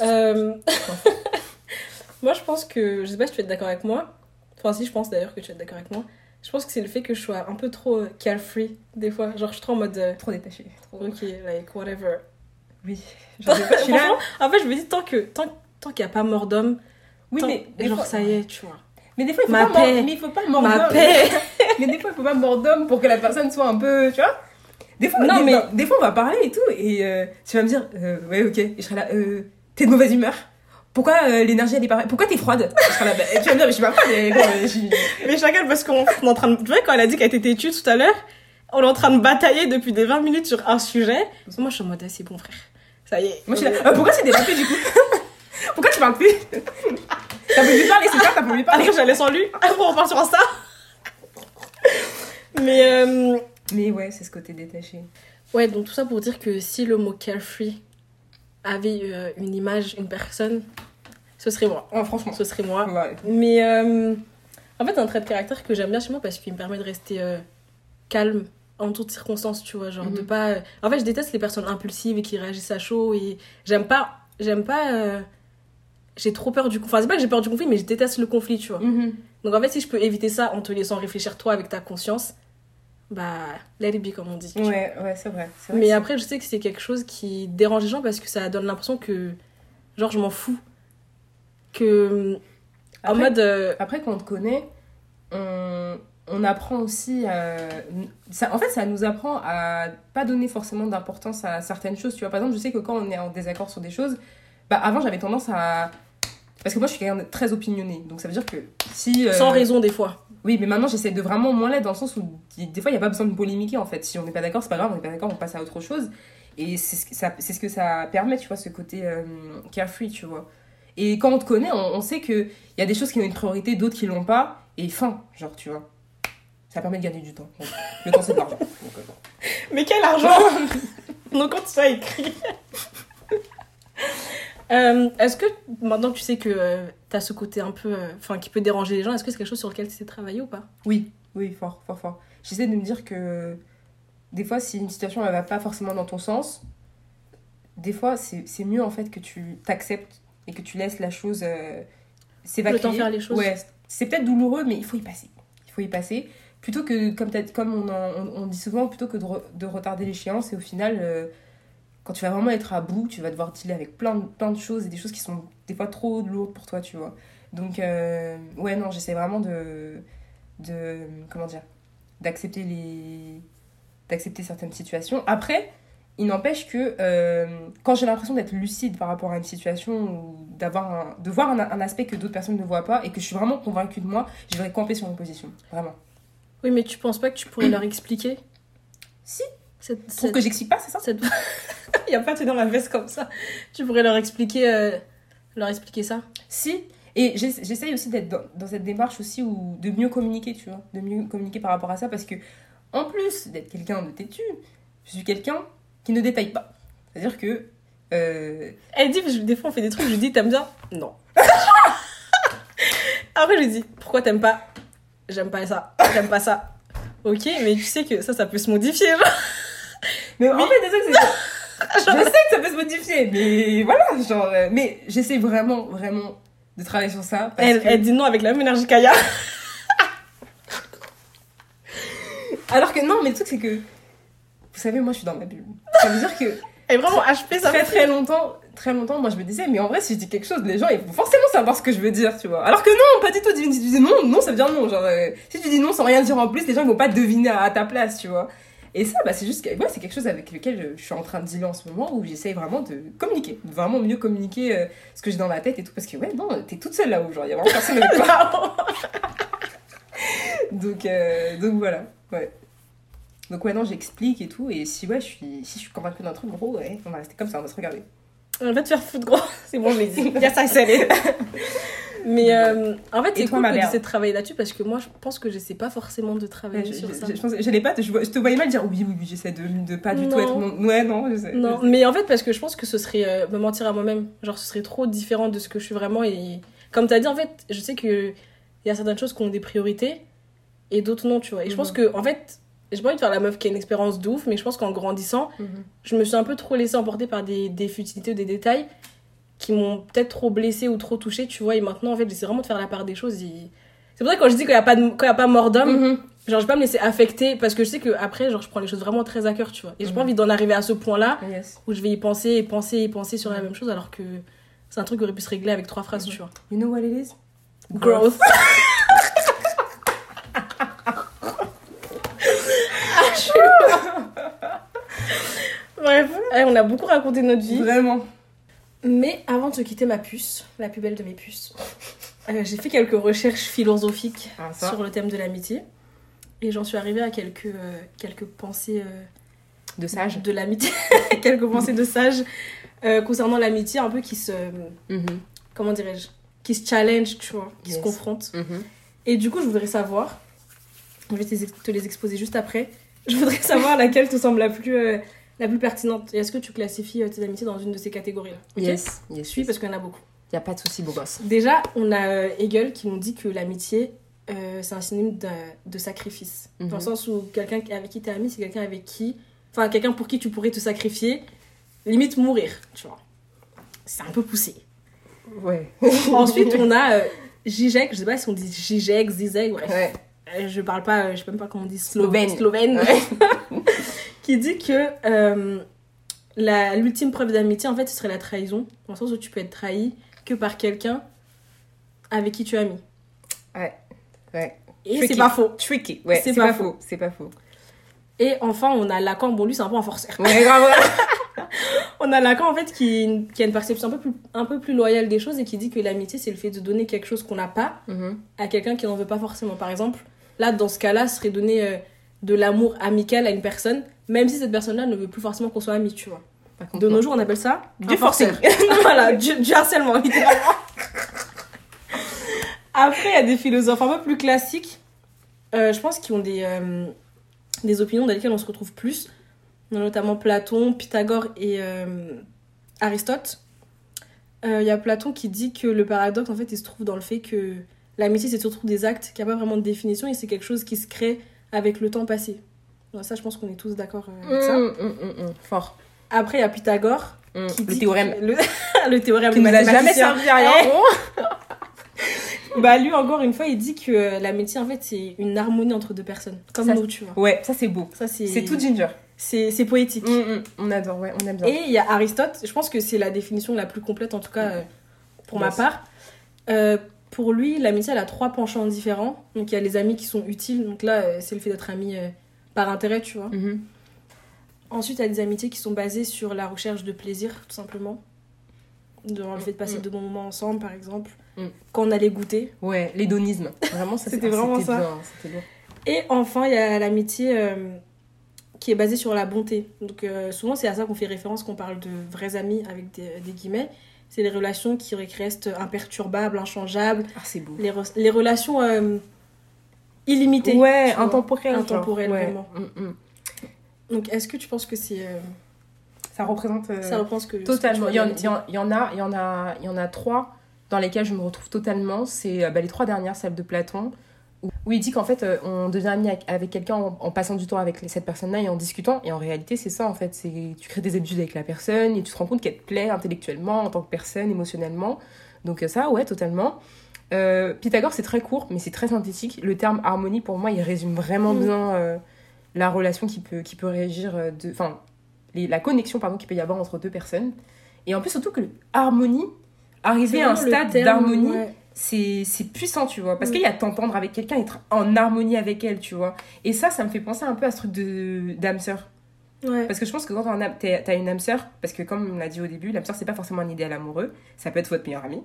Euh, [laughs] moi, je pense que. Je sais pas si tu es d'accord avec moi. Enfin, si, je pense d'ailleurs que tu es d'accord avec moi. Je pense que c'est le fait que je sois un peu trop carefree, des fois. Genre, je suis trop en mode. euh, Trop détaché. Trop... ok, like, whatever. Oui. Genre, je suis là. En fait, je me dis, tant que tant, tant qu'il n'y a pas mort d'homme, Oui, tant- mais genre, fois- ça y est, tu vois. Mais des fois, il faut Ma pas mordre- paix. Mais il faut pas d'homme. paix [laughs] Mais des fois, il faut pas mordre d'homme pour que la personne soit un peu. Tu vois des fois, Non, des, mais- des fois, on va parler et tout, et euh, tu vas me dire, euh, ouais, ok. Et je serai là, euh, t'es de mauvaise humeur? Pourquoi euh, l'énergie elle est pareille? Pourquoi t'es froide? Je serai là, bah, tu vas me dire, mais je suis pas froide. mais bon, [laughs] Mais chacun, parce qu'on on est en train de. Tu vois, quand elle a dit qu'elle était têtue tout à l'heure, on est en train de batailler depuis des 20 minutes sur un sujet. Moi, je suis en mode, ah, c'est bon, frère. Ça y est. Moi, je suis là, euh, pourquoi c'est développé du coup? [laughs] Pourquoi tu parles plus? T'as voulu parler, c'est ça, t'as voulu parler? Après, j'allais sans lui. Après, on part sur Insta. Mais euh, Mais ouais, c'est ce côté détaché. ouais, donc tout ça pour dire que si le mot carefree avait euh, une image, une personne, ce serait moi. Ouais, franchement. Ce serait moi. Ouais. Mais euh, en fait, un trait de caractère que j'aime bien chez moi parce qu'il me permet de rester euh, calme en toutes circonstances, tu vois. Genre de Mhm. pas. En fait, je déteste les personnes impulsives et qui réagissent à chaud. Et j'aime pas. J'aime pas. euh, J'ai trop peur du conflit. Enfin, c'est pas que j'ai peur du conflit, mais je déteste le conflit, tu vois. Mhm. Donc en fait, si je peux éviter ça en te laissant réfléchir toi avec ta conscience, bah, let it be, comme on dit. Ouais, ouais, c'est vrai. Mais après, je sais que c'est quelque chose qui dérange les gens parce que ça donne l'impression que, genre, je m'en fous. Que, en mode. euh, Après, quand on te connaît, on, on apprend aussi. ça, en fait, ça nous apprend à pas donner forcément d'importance à certaines choses. Tu vois, par exemple, je sais que quand on est en désaccord sur des choses, bah, avant, j'avais tendance à. Parce que moi, je suis quelqu'un de très opinionné. Donc, ça veut dire que si. euh, Sans raison, des fois. Oui, mais maintenant, j'essaie de vraiment moins l'être dans le sens où des fois, il n'y a pas besoin de polémiquer en fait. Si on n'est pas d'accord, c'est pas grave, on n'est pas d'accord, on passe à autre chose. Et c'est ce, que ça- c'est ce que ça permet, tu vois, ce côté euh, carefree, tu vois. Et quand on te connaît, on, on sait qu'il y a des choses qui ont une priorité, d'autres qui l'ont pas. Et fin, genre, tu vois. Ça permet de gagner du temps. Donc, le temps, c'est de l'argent. [laughs] Mais quel argent [laughs] Donc quand ça écrit. [laughs] Euh, est-ce que maintenant que tu sais que tu as ce côté un peu. euh, Enfin, qui peut déranger les gens, est-ce que c'est quelque chose sur lequel tu sais travailler ou pas? Oui, oui, fort, fort, fort. J'essaie de me dire que des fois, si une situation ne va pas forcément dans ton sens, des fois, c'est mieux en fait que tu t'acceptes et que tu laisses la chose euh, s'évacuer. Le temps faire les choses. Ouais, c'est peut-être douloureux, mais il faut y passer. Il faut y passer. Plutôt que, comme, comme on, en- on, on dit souvent, plutôt que de, re- de retarder l'échéance, et au final, euh, quand tu vas vraiment être à bout, tu vas devoir dealer avec plein de, plein de choses et des choses qui sont des fois trop lourdes pour toi, tu vois. Donc, euh, ouais, non, j'essaie vraiment de. de comment dire D'accepter les. d'accepter certaines situations. Après, il n'empêche que euh, quand j'ai l'impression d'être lucide par rapport à une situation ou d'avoir un- de voir un, un aspect que d'autres personnes ne voient pas et que je suis vraiment convaincue de moi, je vais camper sur une position. Vraiment. Oui, mais tu penses pas que tu pourrais leur expliquer? Si. Cette, Pour cette- que j'explique pas, c'est ça cette... Il y a pas de dans ma veste comme ça. Tu pourrais leur expliquer, euh, leur expliquer ça Si. Et j'ess- j'essaye aussi d'être dans, dans cette démarche aussi où de mieux communiquer, tu vois. De mieux communiquer par rapport à ça parce que, en plus d'être quelqu'un de têtu, je suis quelqu'un qui ne détaille pas. C'est-à-dire que. euh, Elle dit, parce que des fois on fait des trucs, je lui dis, t'aimes bien? Non. [laughs] Après, je lui dis, pourquoi t'aimes pas? J'aime pas ça, j'aime pas ça. Ok, mais tu sais que ça, ça peut se modifier, genre. Mais en fait, c'est ça que c'est. [laughs] je sais que ça peut se modifier, mais voilà, genre. euh, mais j'essaie vraiment, vraiment de travailler sur ça. Parce Elle, que... elle dit non avec la même énergie qu'Aya. Alors que non, mais le truc, c'est que. Vous savez, moi, je suis dans ma bulle. Ça veut dire que Elle est vraiment HP, ça. très très longtemps, très longtemps, moi je me disais, mais en vrai, si je dis quelque chose, les gens ils vont forcément savoir ce que je veux dire, tu vois. Alors que non, pas du tout. Si tu dis non, non, ça veut dire non. Genre, euh, si tu dis non sans rien dire en plus, les gens ils vont pas deviner à, à ta place, tu vois. Et ça, bah, c'est juste que ouais, c'est quelque chose avec lequel je, suis en train de dealer en ce moment où j'essaye vraiment de communiquer, de vraiment mieux communiquer euh, ce que j'ai dans la tête et tout. Parce que, ouais, non, t'es toute seule là-haut, genre, il y a vraiment personne avec [laughs] toi. donc, euh, donc voilà, ouais. Donc, ouais, non, j'explique et tout. Et si, ouais, je suis, si je suis convaincue d'un truc, gros, ouais, on va rester comme ça, on va se regarder. On va te faire foutre gros. [laughs] C'est bon, je l'ai dit. A ça, c'est. [laughs] Mais euh, en fait, c'est cool que tu essaies de travailler là-dessus parce que moi, je pense que je sais pas forcément de travailler Ouais, je, sur je- ça. je- je pense- je pas, je, je te voyais mal dire oui, oui, oui, j'essaie de, de pas du tout Non. être mon. Ouais, non, je sais. Non, mais en fait, parce que je pense que ce serait euh, me mentir à moi-même. Genre, ce serait trop différent de ce que je suis vraiment. Et comme tu as dit, en fait, je sais qu'il y a certaines choses qui ont des priorités et d'autres non, tu vois. Et je pense Mhm. que, en fait, j'ai pas envie de faire la meuf qui a une expérience de ouf, mais je pense qu'en grandissant, Mhm. je me suis un peu trop laissée emporter par des, des futilités ou des détails qui m'ont peut-être trop blessée ou trop touchée, tu vois. Et maintenant, en fait, j'essaie vraiment de faire la part des choses. et- C'est pour ça que quand je dis qu'il n'y a, pas de- quand il y a pas mort d'homme, Mhm. genre, je vais pas me laisser affecter parce que je sais que après genre, je prends les choses vraiment très à cœur, tu vois. Et j'ai pas Mhm. envie d'en arriver à ce point-là Yes. où je vais y penser et penser et penser sur la même chose alors que c'est un truc qui aurait pu se régler avec trois phrases, Mhm. tu vois. You know what it is? Growth. [laughs] Bref, eh, on a beaucoup raconté notre vie. Vraiment. Mais avant de te quitter ma puce, la plus belle de mes puces, euh, j'ai fait quelques recherches philosophiques Ah, sur le thème de l'amitié. Et j'en suis arrivée à quelques, euh, quelques pensées euh, De sage. de l'amitié, [laughs] quelques pensées de sages euh, concernant l'amitié, un peu qui se. Mhm. Comment dirais-je Qui se challenge, tu vois, qui se Yes. confrontent. Mhm. Et du coup, je voudrais savoir, je vais te les, exposer juste après, je voudrais savoir laquelle te semble la plus, euh, la plus pertinente. Et est-ce que tu classifies euh, tes amitiés dans une de ces catégories-là? Ok Yes. Yes. Suis parce qu'il y en a beaucoup. Y a pas de souci, beau gosse. Déjà, on a euh, Hegel qui nous dit que l'amitié, euh, c'est un synonyme de, de sacrifice. Mhm. Dans le sens où quelqu'un avec qui tu es ami, c'est quelqu'un avec qui. Enfin, quelqu'un pour qui tu pourrais te sacrifier, limite mourir, tu vois. C'est un peu poussé. Ouais. Ensuite, [laughs] on a euh, Zizek, je sais pas si on dit Zizek, Zizek, bref. Ouais. Euh, je parle pas, je sais même pas comment on dit slo- Slovène. slovène, Ouais. [laughs] qui dit que euh, la- l'ultime preuve d'amitié, en fait, ce serait la trahison, dans le sens où tu peux être trahi que par quelqu'un avec qui tu es ami. Ouais. Ouais. Et Tricky. c'est pas faux. Tricky. Ouais. C'est C'est pas pas, faux. faux. C'est pas faux. Et enfin, on a Lacan, bon lui c'est un peu un forceur. Ouais, grave. [laughs] On a Lacan en fait qui, qui a une perception un peu, plus, un peu plus loyale des choses et qui dit que l'amitié c'est le fait de donner quelque chose qu'on n'a pas Mhm. à quelqu'un qui n'en veut pas forcément. Par exemple, là dans ce cas-là, ce serait donner euh, de l'amour amical à une personne, même si cette personne-là ne veut plus forcément qu'on soit amis, tu vois. De nos jours, on appelle ça Du forceur. [laughs] voilà, du, du harcèlement, littéralement. Après, il y a des philosophes un peu plus classiques, euh, je pense, qui ont des, euh, des opinions dans lesquelles on se retrouve plus. Notamment Platon, Pythagore et euh, Aristote. Il y a Platon qui dit que le paradoxe, en fait, il se trouve dans le fait que l'amitié, c'est surtout des actes qui n'ont pas vraiment de définition et c'est quelque chose qui se crée avec le temps passé. Ça, je pense qu'on est tous d'accord euh, avec ça. Mm, mm, mm, mm. Fort. Après, il y a Pythagore qui Le dit théorème. que- Le, [laughs] le théorème Qui nous a jamais servi à rien. Eh, [laughs] bah lui encore une fois, il dit que euh, l'amitié en fait c'est une harmonie entre deux personnes, comme Ça, nous, tu vois. Ouais, ça c'est beau. Ça c'est C'est tout ginger. c'est c'est poétique. On adore, ouais, on aime bien. Et il y a Aristote, je pense que c'est la définition la plus complète en tout cas euh, pour ma part. Euh, pour lui, l'amitié elle a trois penchants différents. Donc il y a les amis qui sont utiles, donc là euh, c'est le fait d'être ami euh, par intérêt, tu vois. Mhm. Ensuite, il y a des amitiés qui sont basées sur la recherche de plaisir, tout simplement. Dans le fait de passer Mm. de bons moments ensemble, par exemple. Mm. Quand on allait goûter. Ouais, l'hédonisme. Vraiment, ça [laughs] C'était vraiment ça. bien, lourd. Et enfin, il y a l'amitié euh, qui est basée sur la bonté. Donc, euh, souvent, c'est à ça qu'on fait référence quand on parle de vrais amis avec des, des guillemets. C'est les relations qui restent imperturbables, inchangeables. Ah, c'est beau. Les, re- les relations euh, illimitées. Ouais, tu vois. intemporel. genre. Intemporel, Ouais. vraiment. Mm, mm. Donc, est-ce que tu penses que c'est. euh, Ça représente. euh, ça reprend ce que. que Totalement. tu Il y, en, il y en- a, il y en a, il y en a trois dans lesquelles je me retrouve totalement. C'est bah, les trois dernières, celle de Platon. Où il dit qu'en fait, euh, on devient ami avec, quelqu'un en, passant du temps avec cette personne-là et en discutant. Et en réalité, c'est ça, en fait. C'est tu crées des habitudes avec la personne et tu te rends compte qu'elle te plaît intellectuellement, en tant que personne, émotionnellement. Donc, euh, ça, ouais, totalement. Euh, Pythagore, c'est très court, mais c'est très synthétique. Le terme harmonie, pour moi, il résume vraiment Mm. bien euh, la relation qui peut, qui peut de. Enfin, la connexion, pardon, qu'il peut y avoir entre deux personnes. Et en plus, surtout que harmonie, arriver à un stade d'harmonie, ouais. C'est c'est puissant, tu vois. Parce Mm. qu'il y a t'entendre avec quelqu'un, être en harmonie avec elle, tu vois. Et ça, ça me fait penser un peu à ce truc de d'âme sœur. Ouais. Parce que je pense que quand t'as une âme sœur, parce que comme on l'a dit au début, l'âme sœur, c'est pas forcément un idéal amoureux. Ça peut être votre meilleur ami.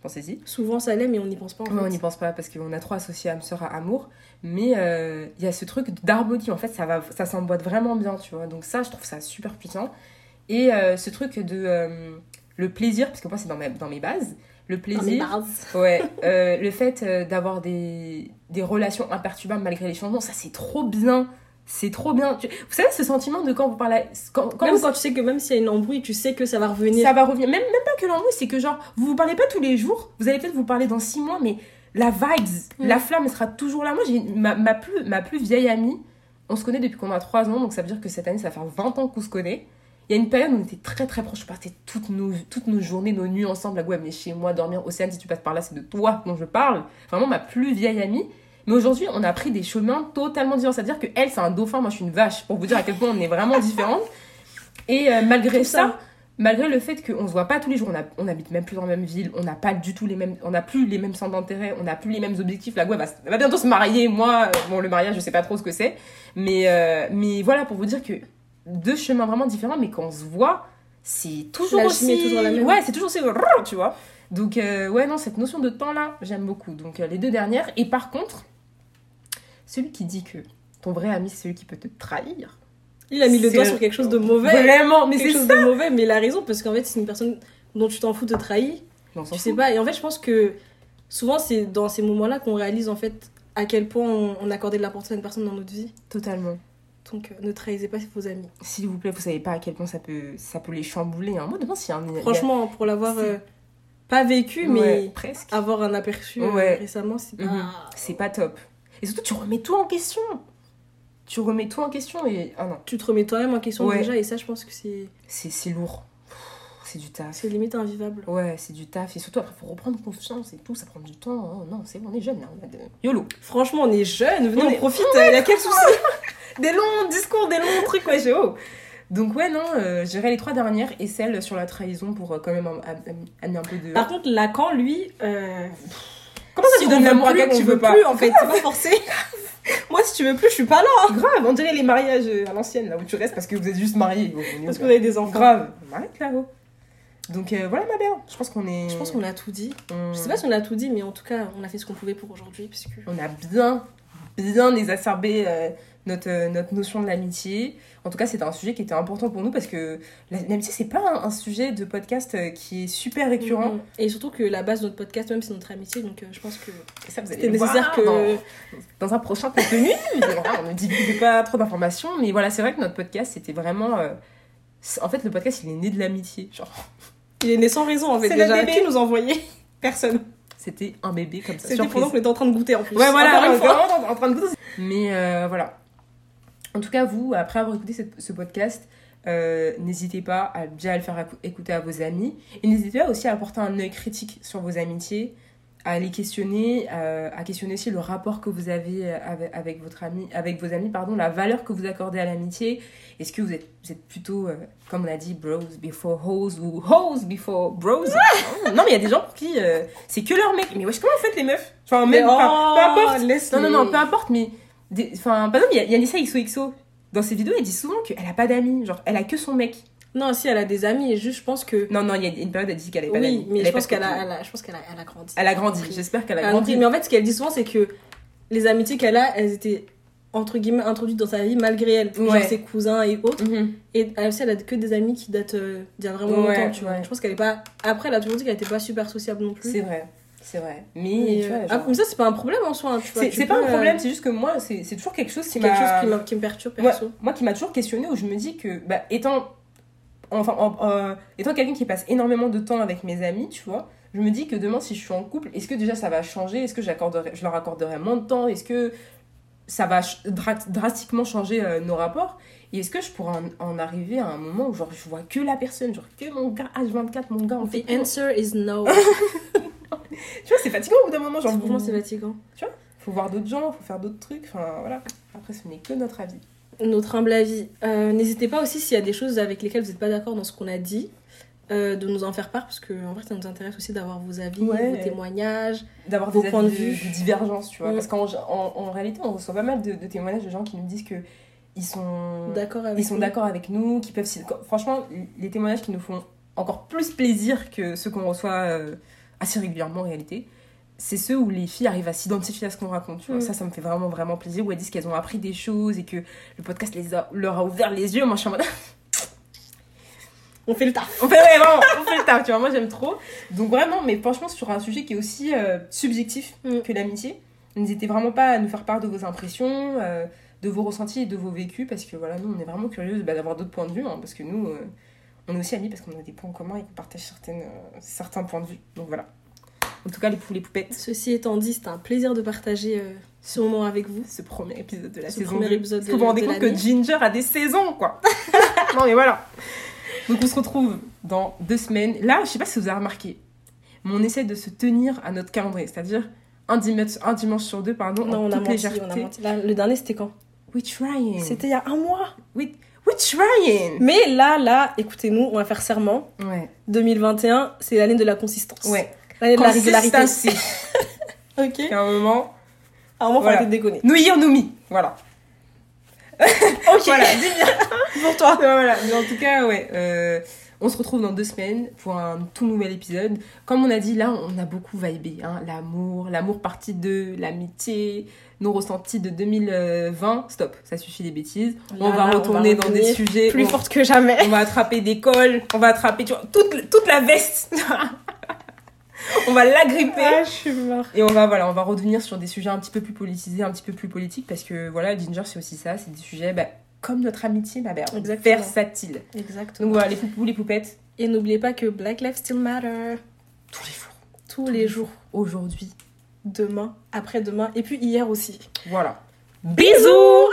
Pensez-y. Souvent ça l'est, mais on n'y pense pas. En Ouais, on n'y pense pas parce qu'on a trop associé âme sœur à amour. Mais euh, il y a ce truc d'harmonie. En fait, ça, va, ça s'emboîte vraiment bien, tu vois. Donc, ça, je trouve ça super puissant. Et euh, ce truc de euh, le plaisir, parce que moi, c'est dans dans mes bases. Le plaisir. Ouais, euh, [laughs] le fait euh, d'avoir des, des relations imperturbables malgré les changements, ça c'est trop bien. C'est trop bien. Tu- Vous savez ce sentiment de quand vous parlez. Quand, quand Même vous- quand tu sais que même s'il y a une embrouille, tu sais que ça va revenir. ça va revenir. Même, même pas que l'embrouille, c'est que genre, vous vous parlez pas tous les jours. Vous allez peut-être vous parler dans six mois, mais la vibes, la flamme elle sera toujours là. Moi, j'ai ma, ma, plus, ma plus vieille amie, on se connaît depuis qu'on a trois ans, donc ça veut dire que cette année, ça va faire 20 ans qu'on se connaît. Il y a une période où on était très très proches. Je partais toutes nos, toutes nos journées, nos nuits ensemble. La ouais, mais chez moi, dormir. Océane, si tu passes par là, c'est de toi dont je parle. Vraiment ma plus vieille amie. Mais aujourd'hui, on a pris des chemins totalement différents. C'est-à-dire que elle, c'est un dauphin, moi, je suis une vache. Pour vous dire à quel point on est vraiment différentes. Et euh, malgré ça, ça. malgré le fait qu'on se voit pas tous les jours, on, a, on habite même plus dans la même ville, on n'a pas du tout les mêmes, on n'a plus les mêmes centres d'intérêt, on n'a plus les mêmes objectifs. La Gouette va, va bientôt se marier, moi, euh, bon, le mariage, je sais pas trop ce que c'est. Mais, euh, mais voilà, pour vous dire que deux chemins vraiment différents, mais quand on se voit, c'est toujours La aussi. est toujours la même. Ouais, c'est toujours aussi. Tu vois. Donc, euh, ouais, non, cette notion de temps-là, j'aime beaucoup. Donc, euh, les deux dernières. Et par contre, celui qui dit que ton vrai ami, c'est celui qui peut te trahir. Il a mis le doigt sur quelque chose de mauvais. Vraiment, mais quelque c'est chose ça. de mauvais, mais il a raison parce qu'en fait, c'est une personne dont tu t'en fous de trahir. On Tu sais fout. pas. Et en fait, je pense que souvent, c'est dans ces moments-là qu'on réalise en fait à quel point on, on accordait de l'importance à une personne dans notre vie. Totalement. Donc, euh, ne trahissez pas vos amis. S'il vous plaît, vous savez pas à quel point ça peut, ça peut les chambouler. Hein. Moi, demain, a un. Franchement, pour l'avoir euh, pas vécu, Ouais, mais presque. avoir un aperçu euh, Ouais. récemment, c'est pas. Mhm. C'est pas top. Et surtout, tu remets tout en question. Tu remets tout en question et. Ah non, Tu te remets toi-même en question Ouais. déjà, et ça, je pense que c'est c'est c'est lourd. C'est du taf. c'est limite invivable. Ouais, c'est du taf. Et surtout, après, faut reprendre confiance et tout. Ça prend du temps. Oh, non, c'est bon, on est jeune là. On a de... YOLO. Franchement, on est jeunes, venez, On on, est- profite, il y a quel [laughs] souci? Des longs discours, des longs trucs, ouais, j'ai haut. Donc, ouais, non, euh, j'irai les trois dernières et celle sur la trahison pour euh, quand même am- am- amener un peu de. Par contre, Lacan, lui. Euh... Comment ça, si tu on donnes l'amour à quelqu'un que tu veux pas plus, en fait, c'est pas forcé. [laughs] Moi, si tu veux plus, je suis pas là. Grave, on dirait les mariages à l'ancienne, là où tu restes parce que vous êtes juste mariés. Parce que vous avez des enfants. Grave, arrête là-haut. Donc euh, voilà ma belle, je pense qu'on est. Je pense qu'on a tout dit. on... Je sais pas si on a tout dit, mais en tout cas, on a fait ce qu'on pouvait pour aujourd'hui. Puisque... on a bien, bien exacerbé euh, notre, euh, notre notion de l'amitié. En tout cas, c'était un sujet qui était important pour nous parce que la- l'amitié, c'est pas un, un sujet de podcast euh, qui est super récurrent. Mhm. Et surtout que la base de notre podcast, même, c'est notre amitié. Donc, euh, je pense que Et ça, vous allez c'était nécessaire que. dans, dans un prochain contenu. [laughs] On ne divulgue pas trop d'informations, mais voilà, c'est vrai que notre podcast, c'était vraiment. euh, En fait, le podcast, il est né de l'amitié. Genre, Il est né sans raison, en fait. Déjà, qui nous envoyait? [laughs] Personne. C'était un bébé comme ça. C'était pendant qu'on était en train de goûter en plus. Ouais, voilà, vraiment en train de goûter. Mais euh, voilà. En tout cas, vous, après avoir écouté cette- ce podcast, euh, n'hésitez pas à déjà le faire écou- écouter à vos amis. Et n'hésitez pas aussi à apporter un œil critique sur vos amitiés, à les questionner, euh, à questionner aussi le rapport que vous avez euh, avec, avec votre ami, avec vos amis, pardon, la valeur que vous accordez à l'amitié. Est-ce que vous êtes, vous êtes plutôt, euh, comme on a dit, bros before hoes ou hoes before bros? [laughs] Non, mais il y a des gens pour qui euh, c'est que leur mec. Mais wesh, comment vous faites les meufs? Enfin, même, enfin, peu oh, importe. laisse-les. Non, non, non, peu importe, mais. des- Enfin, par exemple, il y a Yanissa XOXO. Dans ses vidéos, elle dit souvent qu'elle a pas d'amis. Genre, elle a que son mec. Non, si, elle a des amis, et juste, je pense que. Non, non, il y a une période, elle dit qu'elle avait pas Oui, d'amis. mais Elle je pense qu'elle a, elle a, je pense qu'elle a, elle a grandi. Elle a grandi. J'espère qu'elle a grandi. Mais en fait, ce qu'elle dit souvent, c'est que les amitiés qu'elle a, elles étaient entre guillemets introduites dans sa vie malgré elle. Genre Ouais. ses cousins et autres. Mhm. Et elle aussi, elle a que des amis qui datent euh, d'il y a vraiment Ouais, longtemps, tu vois. ouais. Je pense qu'elle est pas. Après, elle a toujours dit qu'elle était pas super sociable non plus. C'est vrai. C'est vrai. Mais, Mais, tu vois, euh, genre- ah, mais ça, c'est pas un problème en soi. hein, tu vois. c'est pas un euh, problème, c'est juste que moi, c'est toujours quelque chose qui C'est quelque chose qui, qui me perturbe perso. moi qui m'a toujours questionné où je me dis que bah, étant enfin en- euh, étant quelqu'un qui passe énormément de temps avec mes amis tu vois je me dis que demain, si je suis en couple, est-ce que déjà ça va changer? Est-ce que je leur accorderai moins de temps? Est-ce que ça va dra- drastiquement changer euh, nos rapports? Et est-ce que je pourrais en, en arriver à un moment où genre je vois que la personne, genre que mon gars H24, mon gars, on fait The answer is no. [laughs] Tu vois, c'est fatigant au bout d'un moment, genre Franchement, c'est fatigant. faut voir d'autres gens, faut faire d'autres trucs, enfin voilà. Après, ce n'est que notre avis. Notre humble avis. Euh, N'hésitez pas aussi s'il y a des choses avec lesquelles vous n'êtes pas d'accord dans ce qu'on a dit, euh, de nous en faire part, parce que en vrai, ça nous intéresse aussi d'avoir vos avis, Ouais. vos témoignages. D'avoir Vos des points de avis de, vue. de divergence, tu vois. Parce qu'en en, en réalité, on reçoit pas mal de, de témoignages de gens qui nous disent que ils sont D'accord avec ils sont nous. d'accord avec nous, qui peuvent franchement les témoignages qui nous font encore plus plaisir que ceux qu'on reçoit euh, assez régulièrement en réalité, c'est ceux où les filles arrivent à s'identifier à ce qu'on raconte. Tu vois. Mm. Ça, ça me fait vraiment vraiment plaisir. Où elles disent qu'elles ont appris des choses et que le podcast les a- leur a ouvert les yeux. Moi, je suis en mode [laughs] On fait le taf. on fait ouais, vraiment, on fait le taf, tu vois, moi j'aime trop. Donc vraiment, mais franchement, sur un sujet qui est aussi euh, subjectif Mm. que l'amitié, n'hésitez vraiment pas à nous faire part de vos impressions, euh, de vos ressentis et de vos vécus, parce que voilà, nous on est vraiment curieux bah, d'avoir d'autres points de vue, hein, parce que nous, euh, on est aussi amis parce qu'on a des points en commun et qu'on partage certaines, certains points de vue. Donc voilà. En tout cas, les poux, les poupettes, Ceci étant dit, c'était un plaisir de partager euh, ce moment avec vous. ce premier épisode de la Ce saison premier 2. épisode vous vous rendez de compte que. Ginger a des saisons, quoi [laughs] Non mais voilà Donc on se retrouve dans deux semaines. Là, je sais pas si vous avez remarqué, mais on essaie de se tenir à notre calendrier, c'est-à-dire un dimanche, un dimanche sur deux, pardon, Non, en on a menti, légèreté. on a menti. Là, le dernier, c'était quand? We trying. C'était il y a un mois. We, we trying. Mais là, là, écoutez-nous, on va faire serment. Ouais. 2021, c'est l'année de la consistance. Ouais. L'année de la régularité. [laughs] Ok. À un moment, À un moment, faut Voilà. arrêter de déconner. nous y nous mi. Voilà. [laughs] Ok. Voilà. [laughs] Pour toi. voilà. Mais en tout cas, ouais. euh, on se retrouve dans deux semaines pour un tout nouvel épisode. Comme on a dit, là, on a beaucoup vibé. Hein, L'amour, l'amour partie 2, l'amitié, nos ressentis de 2020. Stop, ça suffit des bêtises. on va on retourner va dans des sujets. Plus on, forte que jamais. on va attraper des cols, on va attraper tu vois, toute, toute la veste. [laughs] on va l'agripper. Ah, je suis mort. Et on va, voilà, on va revenir sur des sujets un petit peu plus politisés, un petit peu plus politiques, parce que voilà, Ginger, c'est aussi ça, c'est des sujets, bah, comme notre amitié, ma mère, Exactement. versatile. Exactement. Donc voilà, les poupous, les poupettes, Et n'oubliez pas que Black Lives Still Matter. tous les jours. Tous les jours. Aujourd'hui. Demain, après-demain, et puis hier aussi. Voilà. Bisous